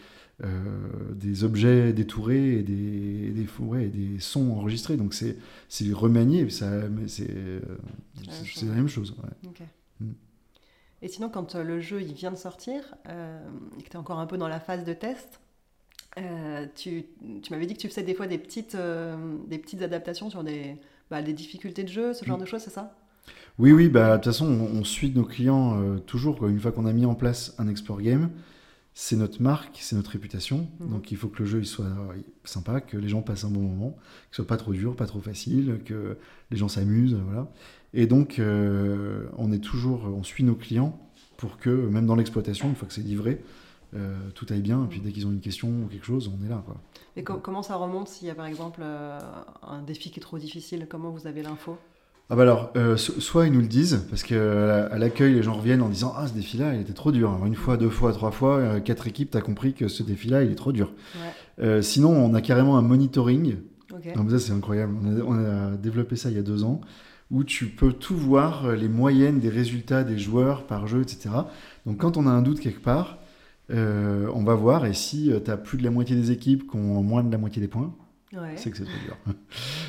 des objets détourés et des, des, ouais, sons enregistrés. Donc c'est remanié, c'est la même chose. ouais. Mm. Et sinon, quand le jeu il vient de sortir euh, et que tu es encore un peu dans la phase de test, euh, tu, tu m'avais dit que tu faisais des fois des petites, euh, des petites adaptations sur des, bah, des difficultés de jeu, ce genre Mm. de choses, c'est ça? Oui, oui, bah, de toute façon, on, on suit nos clients euh, toujours. quoi. Une fois qu'on a mis en place un Explore Game, c'est notre marque, c'est notre réputation. Mhm. Donc il faut que le jeu il soit euh, sympa, que les gens passent un bon moment, qu'il soit pas trop dur, pas trop facile, que les gens s'amusent, voilà. Et donc euh, on est toujours, on suit nos clients pour que même dans l'exploitation, une fois que c'est livré, euh, tout aille bien. Et puis dès qu'ils ont une question ou quelque chose, on est là, quoi. Et co- comment ça remonte s'il y a par exemple euh, un défi qui est trop difficile? Comment vous avez l'info? Ah bah alors, euh, so- soit ils nous le disent, parce qu'à l'accueil, les gens reviennent en disant Ah, ce défi-là, il était trop dur. Alors, une fois, deux fois, trois fois, euh, quatre équipes, t'as compris que ce défi-là, il est trop dur. Ouais. Euh, sinon, on a carrément un monitoring. Ok. Non, mais ça, c'est incroyable. On a, on a développé ça il y a deux ans, où tu peux tout voir, euh, les moyennes des résultats des joueurs par jeu, etc. Donc, quand on a un doute quelque part, euh, on va voir, et si tu as plus de la moitié des équipes qui ont moins de la moitié des points, Ouais. C'est que c'est trop dur. [LAUGHS]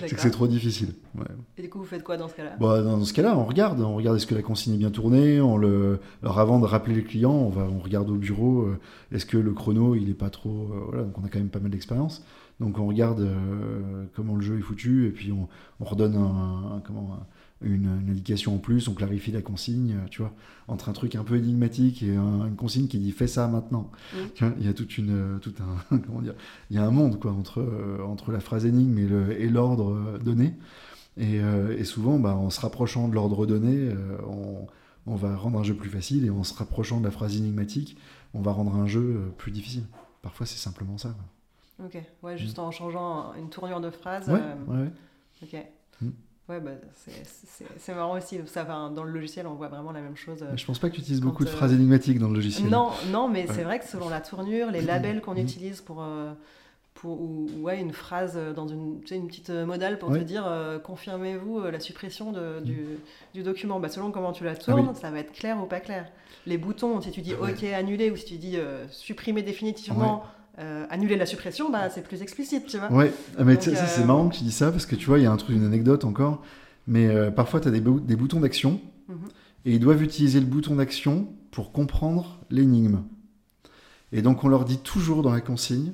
c'est que c'est trop difficile. Ouais. Et du coup, vous faites quoi dans ce cas-là? Bon, dans ce cas-là, on regarde, on regarde est-ce que la consigne est bien tournée. On le... Alors avant de rappeler les clients, on, va, on regarde au bureau, euh, est-ce que le chrono, il est pas trop... euh, voilà, donc on a quand même pas mal d'expérience. Donc on regarde euh, comment le jeu est foutu et puis on, on redonne un, un- comment, un- une, une indication en plus, on clarifie la consigne, euh, tu vois, entre un truc un peu énigmatique et un- une consigne qui dit fais ça maintenant. Mm. Tu vois, il y a toute une, euh, tout un, [LAUGHS] comment dire, il y a un monde quoi entre, euh, entre la phrase énigme et le- et l'ordre donné. Et, euh, et souvent, bah, en se rapprochant de l'ordre donné, euh, on, on va rendre un jeu plus facile et en se rapprochant de la phrase énigmatique, on va rendre un jeu plus difficile. Parfois, c'est simplement ça. quoi. Ok, ouais, juste en changeant une tournure de phrase. Ouais, euh, ouais, ouais. Ok. Mm. Ouais, bah, c'est- marrant aussi. Ça, enfin, dans le logiciel, on voit vraiment la même chose. euh, Mais Je pense pas que tu utilises beaucoup de euh, phrases énigmatiques dans le logiciel. Non, non, mais Ouais. c'est vrai que selon la tournure, les labels qu'on Mhm. utilise pour, euh, pour ou, ou, ouais, une phrase dans une, tu sais, une petite modale pour Ouais. te dire euh, confirmez-vous la suppression de- du, du document. Bah, selon comment tu la Ah tournes, ça va être clair ou pas clair. Les boutons, si tu dis. OK, annuler, ou si tu dis euh, supprimer définitivement, euh, annuler la suppression, bah, c'est plus explicite, tu vois. Ouais, ah, mais Donc, ça, c'est euh, marrant que tu dis ça parce que tu vois, il y a un truc, une anecdote encore. Mais euh, parfois, tu as des, bou- des boutons d'action Mhm. et ils doivent utiliser le bouton d'action pour comprendre l'énigme. Et donc, on leur dit toujours dans la consigne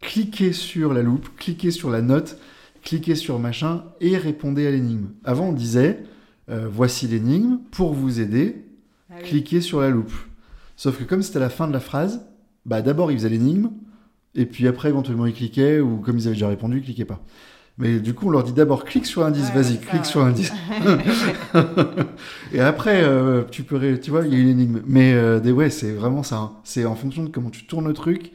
cliquez sur la loupe, cliquez sur la note, cliquez sur machin et répondez à l'énigme. Avant, on disait euh, voici l'énigme, pour vous aider, Ah oui. cliquez sur la loupe. Sauf que comme c'était la fin de la phrase, bah d'abord ils faisaient l'énigme, et puis après éventuellement ils cliquaient, ou comme ils avaient déjà répondu, ils cliquaient pas. Mais du coup on leur dit d'abord clique sur l'indice, Ouais, vas-y, clique ouais. sur l'indice. [LAUGHS] et après, euh, tu peux, ré- tu vois, il y a une énigme. Mais euh, des, ouais, c'est vraiment ça. hein. C'est en fonction de comment tu tournes le truc,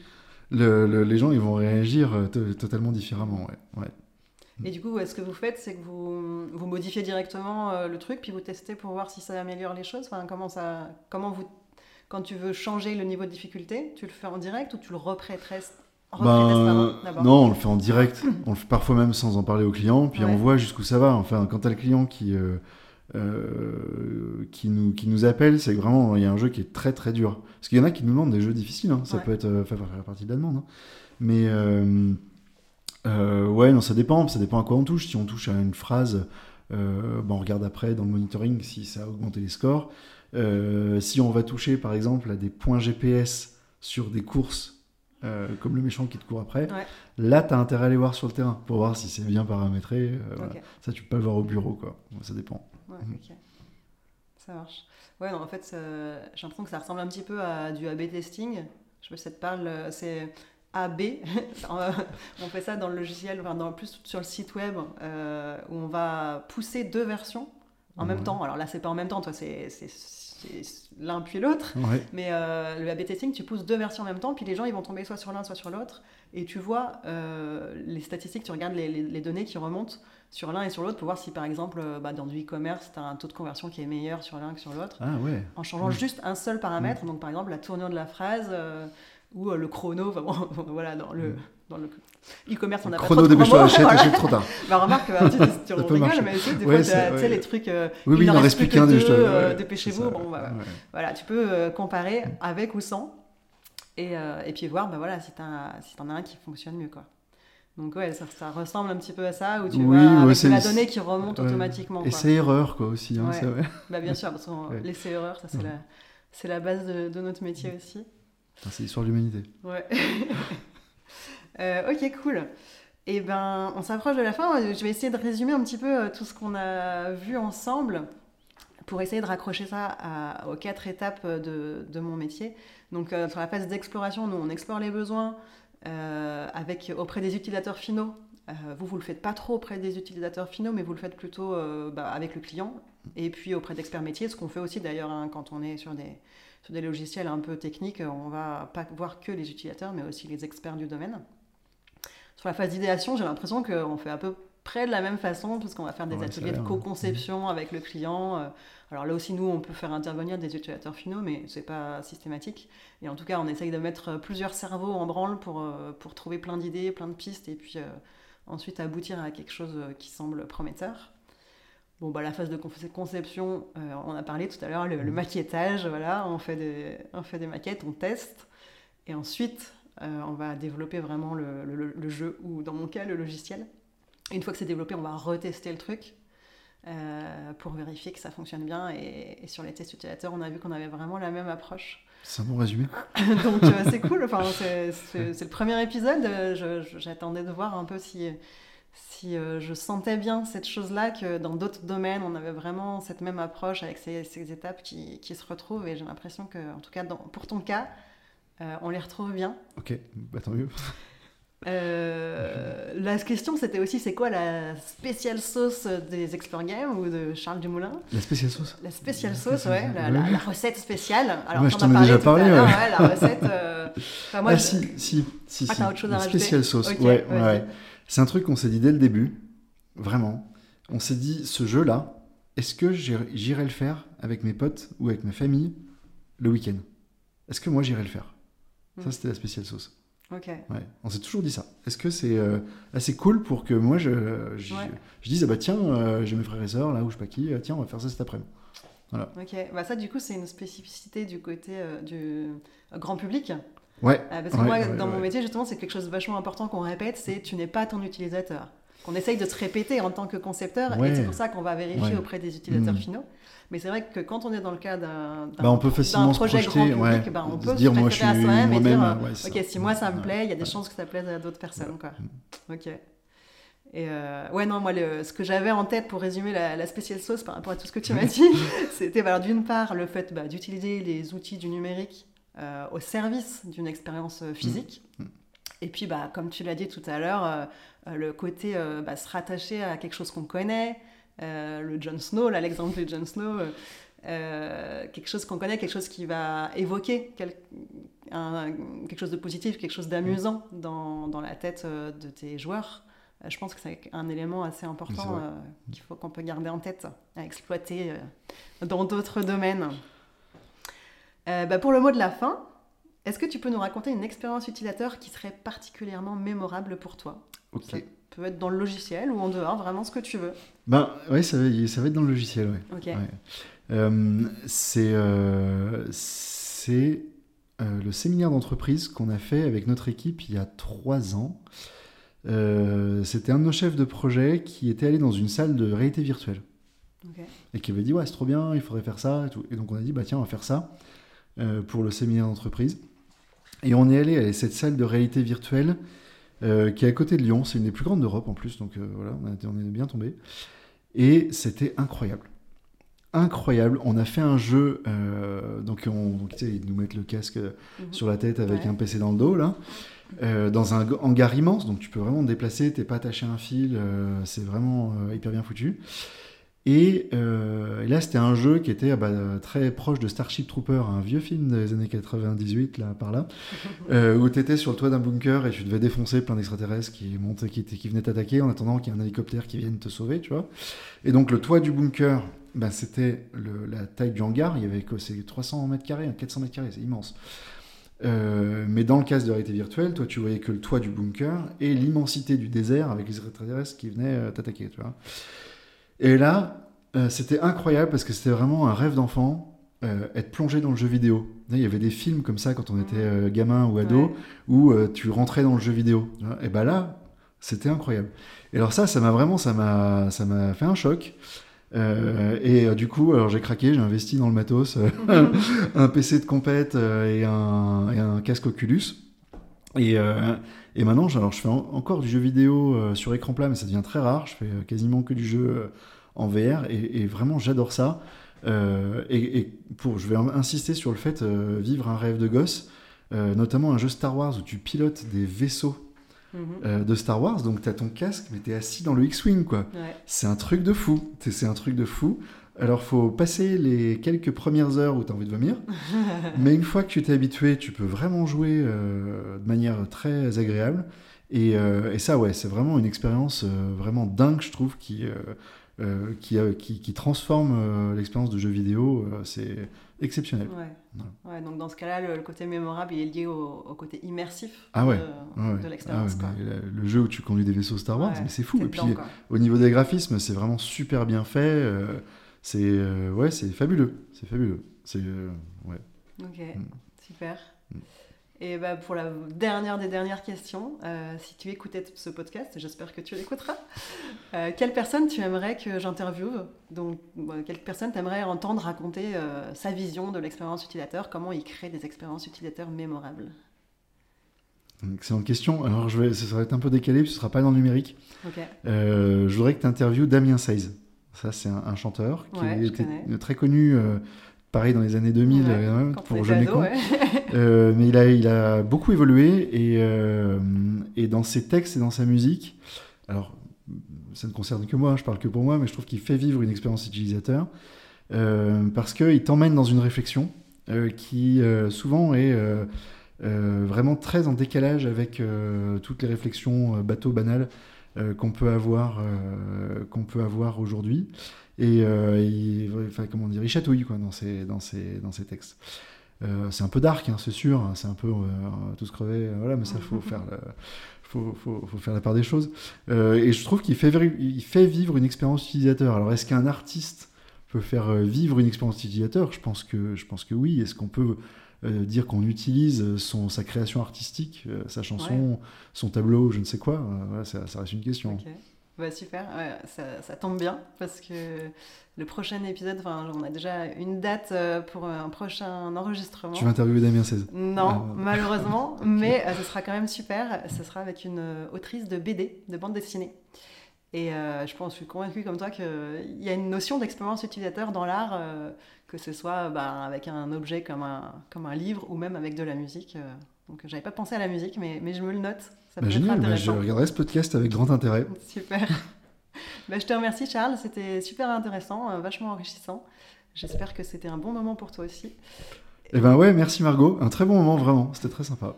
le- le- les gens ils vont réagir euh, to- totalement différemment. Ouais. Ouais. Et du coup, ce que vous faites, c'est que vous, vous modifiez directement euh, le truc, puis vous testez pour voir si ça améliore les choses. Enfin, comment ça, comment vous, quand tu veux changer le niveau de difficulté, tu le fais en direct ou tu le repré-testes Ben, d'abord non, on le fait en direct. [CLEARS THROAT] on le fait parfois même sans en parler au client. Puis Ouais. on voit jusqu'où ça va. Enfin, quand tu as le client qui, euh, euh, qui, nous, qui nous appelle, c'est vraiment, il y a un jeu qui est très très dur. Parce qu'il y en a qui nous demandent des jeux difficiles. hein. Ça Ouais. peut être euh, faire faire partie de la demande. hein. Mais euh, ouais, non, ça dépend. Ça dépend à quoi on touche. Si on touche à une phrase, ben, on regarde après dans le monitoring si ça a augmenté les scores. Si on va toucher par exemple à des points GPS sur des courses, euh, comme le méchant qui te court après, Ouais. là tu as intérêt à aller voir sur le terrain pour voir si c'est bien paramétré. euh, voilà. Ça tu peux pas le voir au bureau quoi. Ça dépend. Ouais. Ça marche. Ouais, non, en fait, j'ai l'impression que ça ressemble un petit peu à du A-B testing. Je sais pas si ça te parle, euh, c'est AB. [LAUGHS] On fait ça dans le logiciel, enfin, dans, plus sur le site web, où on va pousser deux versions en même temps. Alors là, c'est pas en même temps, toi, c'est l'un puis l'autre. Ouais. Mais euh, le A-B testing, tu pousses deux versions en même temps, puis les gens ils vont tomber soit sur l'un, soit sur l'autre, et tu vois euh, les statistiques, tu regardes les, les- les données qui remontent sur l'un et sur l'autre pour voir si par exemple euh, bah, dans du e-commerce, tu as un taux de conversion qui est meilleur sur l'un que sur l'autre, Ah ouais. en changeant juste un seul paramètre, donc par exemple la tournure de la phrase euh, ou le chrono, enfin, bon, [LAUGHS] voilà, dans le... Dans le e-commerce, on a pas Chrono trop de dépêche-toi, promos, achète, voilà. achète trop tard. [LAUGHS] Bah remarque, euh, tu, tu, [LAUGHS] rigoles, marcher. mais tu sais, des Ouais, fois, tu sais, les trucs, euh, Oui, oui, il n'en en reste plus qu'un euh, dépêchez-vous, ça, bon, bah, ouais. voilà, tu peux euh, comparer avec ou sans et, euh, et puis voir bah, voilà, si tu si en as un qui fonctionne mieux. Quoi. Donc ouais, ça, ça ressemble un petit peu à ça, où tu Oui, vois ouais, avec c'est- la donnée qui remonte automatiquement. Et c'est erreur quoi aussi. Hein, ça. [LAUGHS] Bah, bien sûr, parce que l'essai erreur, ça c'est la, base de, notre métier aussi. C'est l'histoire de l'humanité. Ouais. Euh, ok, cool. Et ben, on s'approche de la fin. Je vais essayer de résumer un petit peu euh, tout ce qu'on a vu ensemble pour essayer de raccrocher ça aux quatre étapes de, de mon métier. Donc, euh, sur la phase d'exploration, nous, on explore les besoins euh, auprès des utilisateurs finaux. Euh, vous, vous le faites pas trop auprès des utilisateurs finaux, mais vous le faites plutôt euh, bah, avec le client. Et puis auprès d'experts métiers, ce qu'on fait aussi d'ailleurs hein, quand on est sur des, sur des logiciels un peu techniques, on va pas voir que les utilisateurs, mais aussi les experts du domaine. Sur la phase d'idéation, j'ai l'impression qu'on fait à peu près de la même façon, puisqu'on va faire des Ouais, ateliers de co-conception avec le client. Euh, Alors là aussi, nous, on peut faire intervenir des utilisateurs finaux, mais c'est pas systématique. Et en tout cas, on essaye de mettre plusieurs cerveaux en branle pour, euh, pour trouver plein d'idées, plein de pistes, et puis euh, ensuite aboutir à quelque chose qui semble prometteur. Bon, bah, la phase de conce- conception, euh, on a parlé tout à l'heure, le, le maquettage, voilà, on fait, des, on fait des maquettes, on teste. Et ensuite, on va développer vraiment le, le- le jeu ou dans mon cas le logiciel. Une fois que c'est développé, on va retester le truc euh, pour vérifier que ça fonctionne bien. Et, et sur les tests utilisateurs, on a vu qu'on avait vraiment la même approche. C'est un bon résumé. [LAUGHS] Donc euh, c'est cool. Enfin, [LAUGHS] c'est- le premier épisode. Euh, J'attendais de voir un peu si, si euh, je sentais bien cette chose-là, que dans d'autres domaines, on avait vraiment cette même approche avec ces, ces étapes qui, qui se retrouvent. Et j'ai l'impression que, en tout cas, dans- pour ton cas, euh, on les retrouve bien. Ok, bah tant mieux. Euh, la question, c'était aussi, c'est quoi la spéciale sauce des Explore Games ou de Charles Dumoulin? La spéciale sauce? La spéciale sauce, ouais, la, ouais. la- la recette spéciale. Alors, Ouais, je t'en ai déjà parlé, ouais. ouais, la recette. euh, enfin, moi, Ah je- si, si, si. Ah, si. t'as autre chose à La rajouter spéciale sauce, ouais, ouais. C'est un truc qu'on s'est dit dès le début, vraiment. On s'est dit, ce jeu-là, est-ce que j'irai le faire avec mes potes ou avec ma famille le week-end? Est-ce que moi j'irai le faire? Ça, Mm. c'était la spéciale sauce. Ok. Ouais, on s'est toujours dit ça. Est-ce que c'est euh, assez cool pour que moi je, je, Ouais. je dise, ah bah tiens, euh, j'ai mes frères et sœurs là ou je sais pas qui, euh, tiens, on va faire ça cet après-midi. Ok, bah ça du coup c'est une spécificité du côté euh, du grand public. Ouais, parce que Ouais, moi dans mon métier justement c'est quelque chose de vachement important qu'on répète, c'est tu n'es pas ton utilisateur. Qu'on essaye de se répéter en tant que concepteur et c'est pour ça qu'on va vérifier auprès des utilisateurs Mm. finaux. Mais c'est vrai que quand on est dans le cas d'un bah, on peut se projet projeter, grand ouais, public, bah, on peut se dire, se moi je suis référer à soi-même et moi-même. dire, ouais, c'est Ok, si moi ça me plaît, il y a des chances que ça plaise à d'autres personnes. Quoi. Mm. Ok. Et euh, ouais, non, moi, le- ce que j'avais en tête pour résumer la, la spéciale sauce par rapport à tout ce que tu m'as [LAUGHS] dit, c'était bah, d'une part le fait bah, d'utiliser les outils du numérique euh, au service d'une expérience euh, physique. Mm. Et puis, bah, comme tu l'as dit tout à l'heure, euh, le côté bah, se rattacher à quelque chose qu'on connaît, le Jon Snow, là, l'exemple de Jon Snow, euh, euh, quelque chose qu'on connaît, quelque chose qui va évoquer quel- un- quelque chose de positif, quelque chose d'amusant dans, dans la tête euh, de tes joueurs. Euh, je pense que c'est un élément assez important euh, qu'il faut qu'on peut garder en tête à exploiter euh, dans d'autres domaines. Euh, bah, pour le mot de la fin, est-ce que tu peux nous raconter une expérience utilisateur qui serait particulièrement mémorable pour toi? Peut être dans le logiciel ou en dehors, vraiment ce que tu veux. Ben ouais, ça va, ça va être dans le logiciel, ouais. Euh, c'est euh, c'est, euh, le séminaire d'entreprise qu'on a fait avec notre équipe il y a trois ans. C'était un de nos chefs de projet qui était allé dans une salle de réalité virtuelle et qui avait dit ouais c'est trop bien, il faudrait faire ça et tout. Et donc on a dit bah tiens on va faire ça pour le séminaire d'entreprise. Et on est allé à cette salle de réalité virtuelle euh, qui est à côté de Lyon. C'est une des plus grandes d'Europe en plus, donc euh, voilà on, a été- on est bien tombé. Et c'était incroyable. Incroyable. On a fait un jeu, euh, donc, on, donc tu sais, ils nous mettent le casque Mhm. sur la tête avec Ouais. un PC dans le dos là, dans un hangar immense, donc tu peux vraiment te déplacer, t'es pas attaché à un fil, c'est vraiment hyper bien foutu. Et, euh, et là, c'était un jeu qui était ah bah, très proche de Starship Trooper, un vieux film des années 98, là, par là, [LAUGHS] euh, où tu étais sur le toit d'un bunker et tu devais défoncer plein d'extraterrestres qui, montaient, qui, venaient t'attaquer en attendant qu'il y ait un hélicoptère qui vienne te sauver, tu vois. Et donc, le toit du bunker, bah, c'était la taille du hangar, il y avait c'est 300 mètres carrés, hein, 400 mètres carrés, c'est immense. Euh, mais dans le casque de réalité virtuelle, toi, tu voyais que le toit du bunker et l'immensité du désert avec les extraterrestres qui venaient t'attaquer, tu vois. Et là, euh, c'était incroyable parce que c'était vraiment un rêve d'enfant, euh, être plongé dans le jeu vidéo. Il y avait des films comme ça quand on était euh, gamin ou ado, Ouais. où tu rentrais dans le jeu vidéo. Et ben là, c'était incroyable. Et alors ça, ça m'a vraiment, ça m'a, ça m'a fait un choc. Euh, et euh, du coup, alors j'ai craqué, j'ai investi dans le matos, euh, [LAUGHS] [LAUGHS] un PC de compète et, un, et un casque Oculus. Et, euh, et maintenant, je- alors, je fais en- encore du jeu vidéo euh, sur écran plat, mais ça devient très rare. Je fais euh, quasiment que du jeu en VR et, et vraiment, j'adore ça. Euh, et, et pour, je vais insister sur le fait vivre un rêve de gosse, notamment un jeu Star Wars où tu pilotes des vaisseaux Mhm. euh, de Star Wars, donc tu as ton casque, mais tu es assis dans le X-Wing, quoi. Ouais. C'est un truc de fou. C'est un truc de fou. Alors, faut passer les quelques premières heures où tu as envie de vomir. [LAUGHS] mais une fois que tu t'es habitué, tu peux vraiment jouer euh, de manière très agréable. Et, euh, et ça, ouais, c'est vraiment une expérience euh, vraiment dingue, je trouve, qui, qui, qui, qui transforme l'expérience de jeu vidéo. c'est exceptionnel. Ouais. Donc dans ce cas-là, le, le côté mémorable il est lié au, au côté immersif Ah de, de l'expérience. Ah le, jeu où tu conduis des vaisseaux Star Wars, mais c'est fou. Et puis, dedans, au niveau des graphismes, c'est vraiment super bien fait. euh, c'est euh, ouais, c'est fabuleux. C'est fabuleux. C'est euh, ouais. Ok, Mm. super. Mm. Et bah, pour la dernière des dernières questions, euh, si tu écoutais ce podcast, j'espère que tu l'écouteras, [LAUGHS] euh, quelle personne tu aimerais que j'interviewe? Donc, quelle personne t'aimerais entendre raconter euh, sa vision de l'expérience utilisateur, comment il crée des expériences utilisateurs mémorables? Excellente question. Alors, je vais, ça va être un peu décalé, ce ne sera pas dans le numérique. je voudrais que tu interviewes Damien Saiz. Ça, c'est un, chanteur qui était très connu pareil dans les années 2000 euh, pour Jeune euh, mais il a, il a beaucoup évolué et, euh, et dans ses textes et dans sa musique, alors ça ne concerne que moi, je parle que pour moi, mais je trouve qu'il fait vivre une expérience utilisateur parce qu'il t'emmène dans une réflexion qui souvent est vraiment très en décalage avec toutes les réflexions bateau banales qu'on peut avoir, qu'on peut avoir aujourd'hui. Et euh, comment dire, il chatouille quoi, dans, ses, dans, ses, dans ses textes. Euh, c'est un peu dark, hein, c'est sûr, hein, c'est un peu euh, tous crevés, voilà, mais ça, faut faire, faut, faut, faut, faire la part des choses. et je trouve qu'il fait, il fait vivre une expérience utilisateur. Alors, est-ce qu'un artiste peut faire vivre une expérience utilisateur? Je pense, que, je pense que oui. Est-ce qu'on peut dire qu'on utilise son, sa création artistique, sa chanson, son tableau, je ne sais quoi voilà, ça, ça, reste une question. Bah, super, ça, tombe bien parce que le prochain épisode, on a déjà une date euh, pour un prochain enregistrement. Tu vas interviewer Damien 16 Non, ah, malheureusement, [LAUGHS] mais euh, ce sera quand même super. Ce sera avec une euh, autrice de BD, de bande dessinée. Et je pense, je suis convaincue comme toi qu'il y a une notion d'expérience utilisateur dans l'art, que ce soit bah, avec un objet comme un, comme un livre ou même avec de la musique. donc j'avais pas pensé à la musique, mais, mais je me le note. Bah, génial, bah, je regarderai ce podcast avec grand intérêt. [LAUGHS] Super. bah, je te remercie Charles, c'était super intéressant, euh, vachement enrichissant. J'espère que c'était un bon moment pour toi aussi. Eh ben ouais, merci Margot, un très bon moment vraiment, c'était très sympa.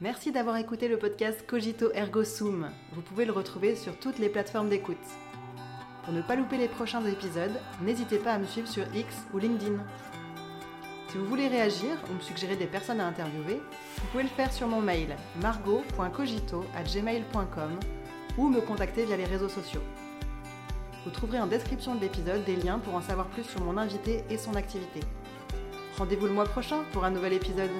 Merci d'avoir écouté le podcast Cogito Ergo Sum. Vous pouvez le retrouver sur toutes les plateformes d'écoute. Pour ne pas louper les prochains épisodes, n'hésitez pas à me suivre sur X ou LinkedIn. Si vous voulez réagir ou me suggérer des personnes à interviewer, vous pouvez le faire sur mon mail margot.cogito.gmail.com ou me contacter via les réseaux sociaux. Vous trouverez en description de l'épisode des liens pour en savoir plus sur mon invité et son activité. Rendez-vous le mois prochain pour un nouvel épisode.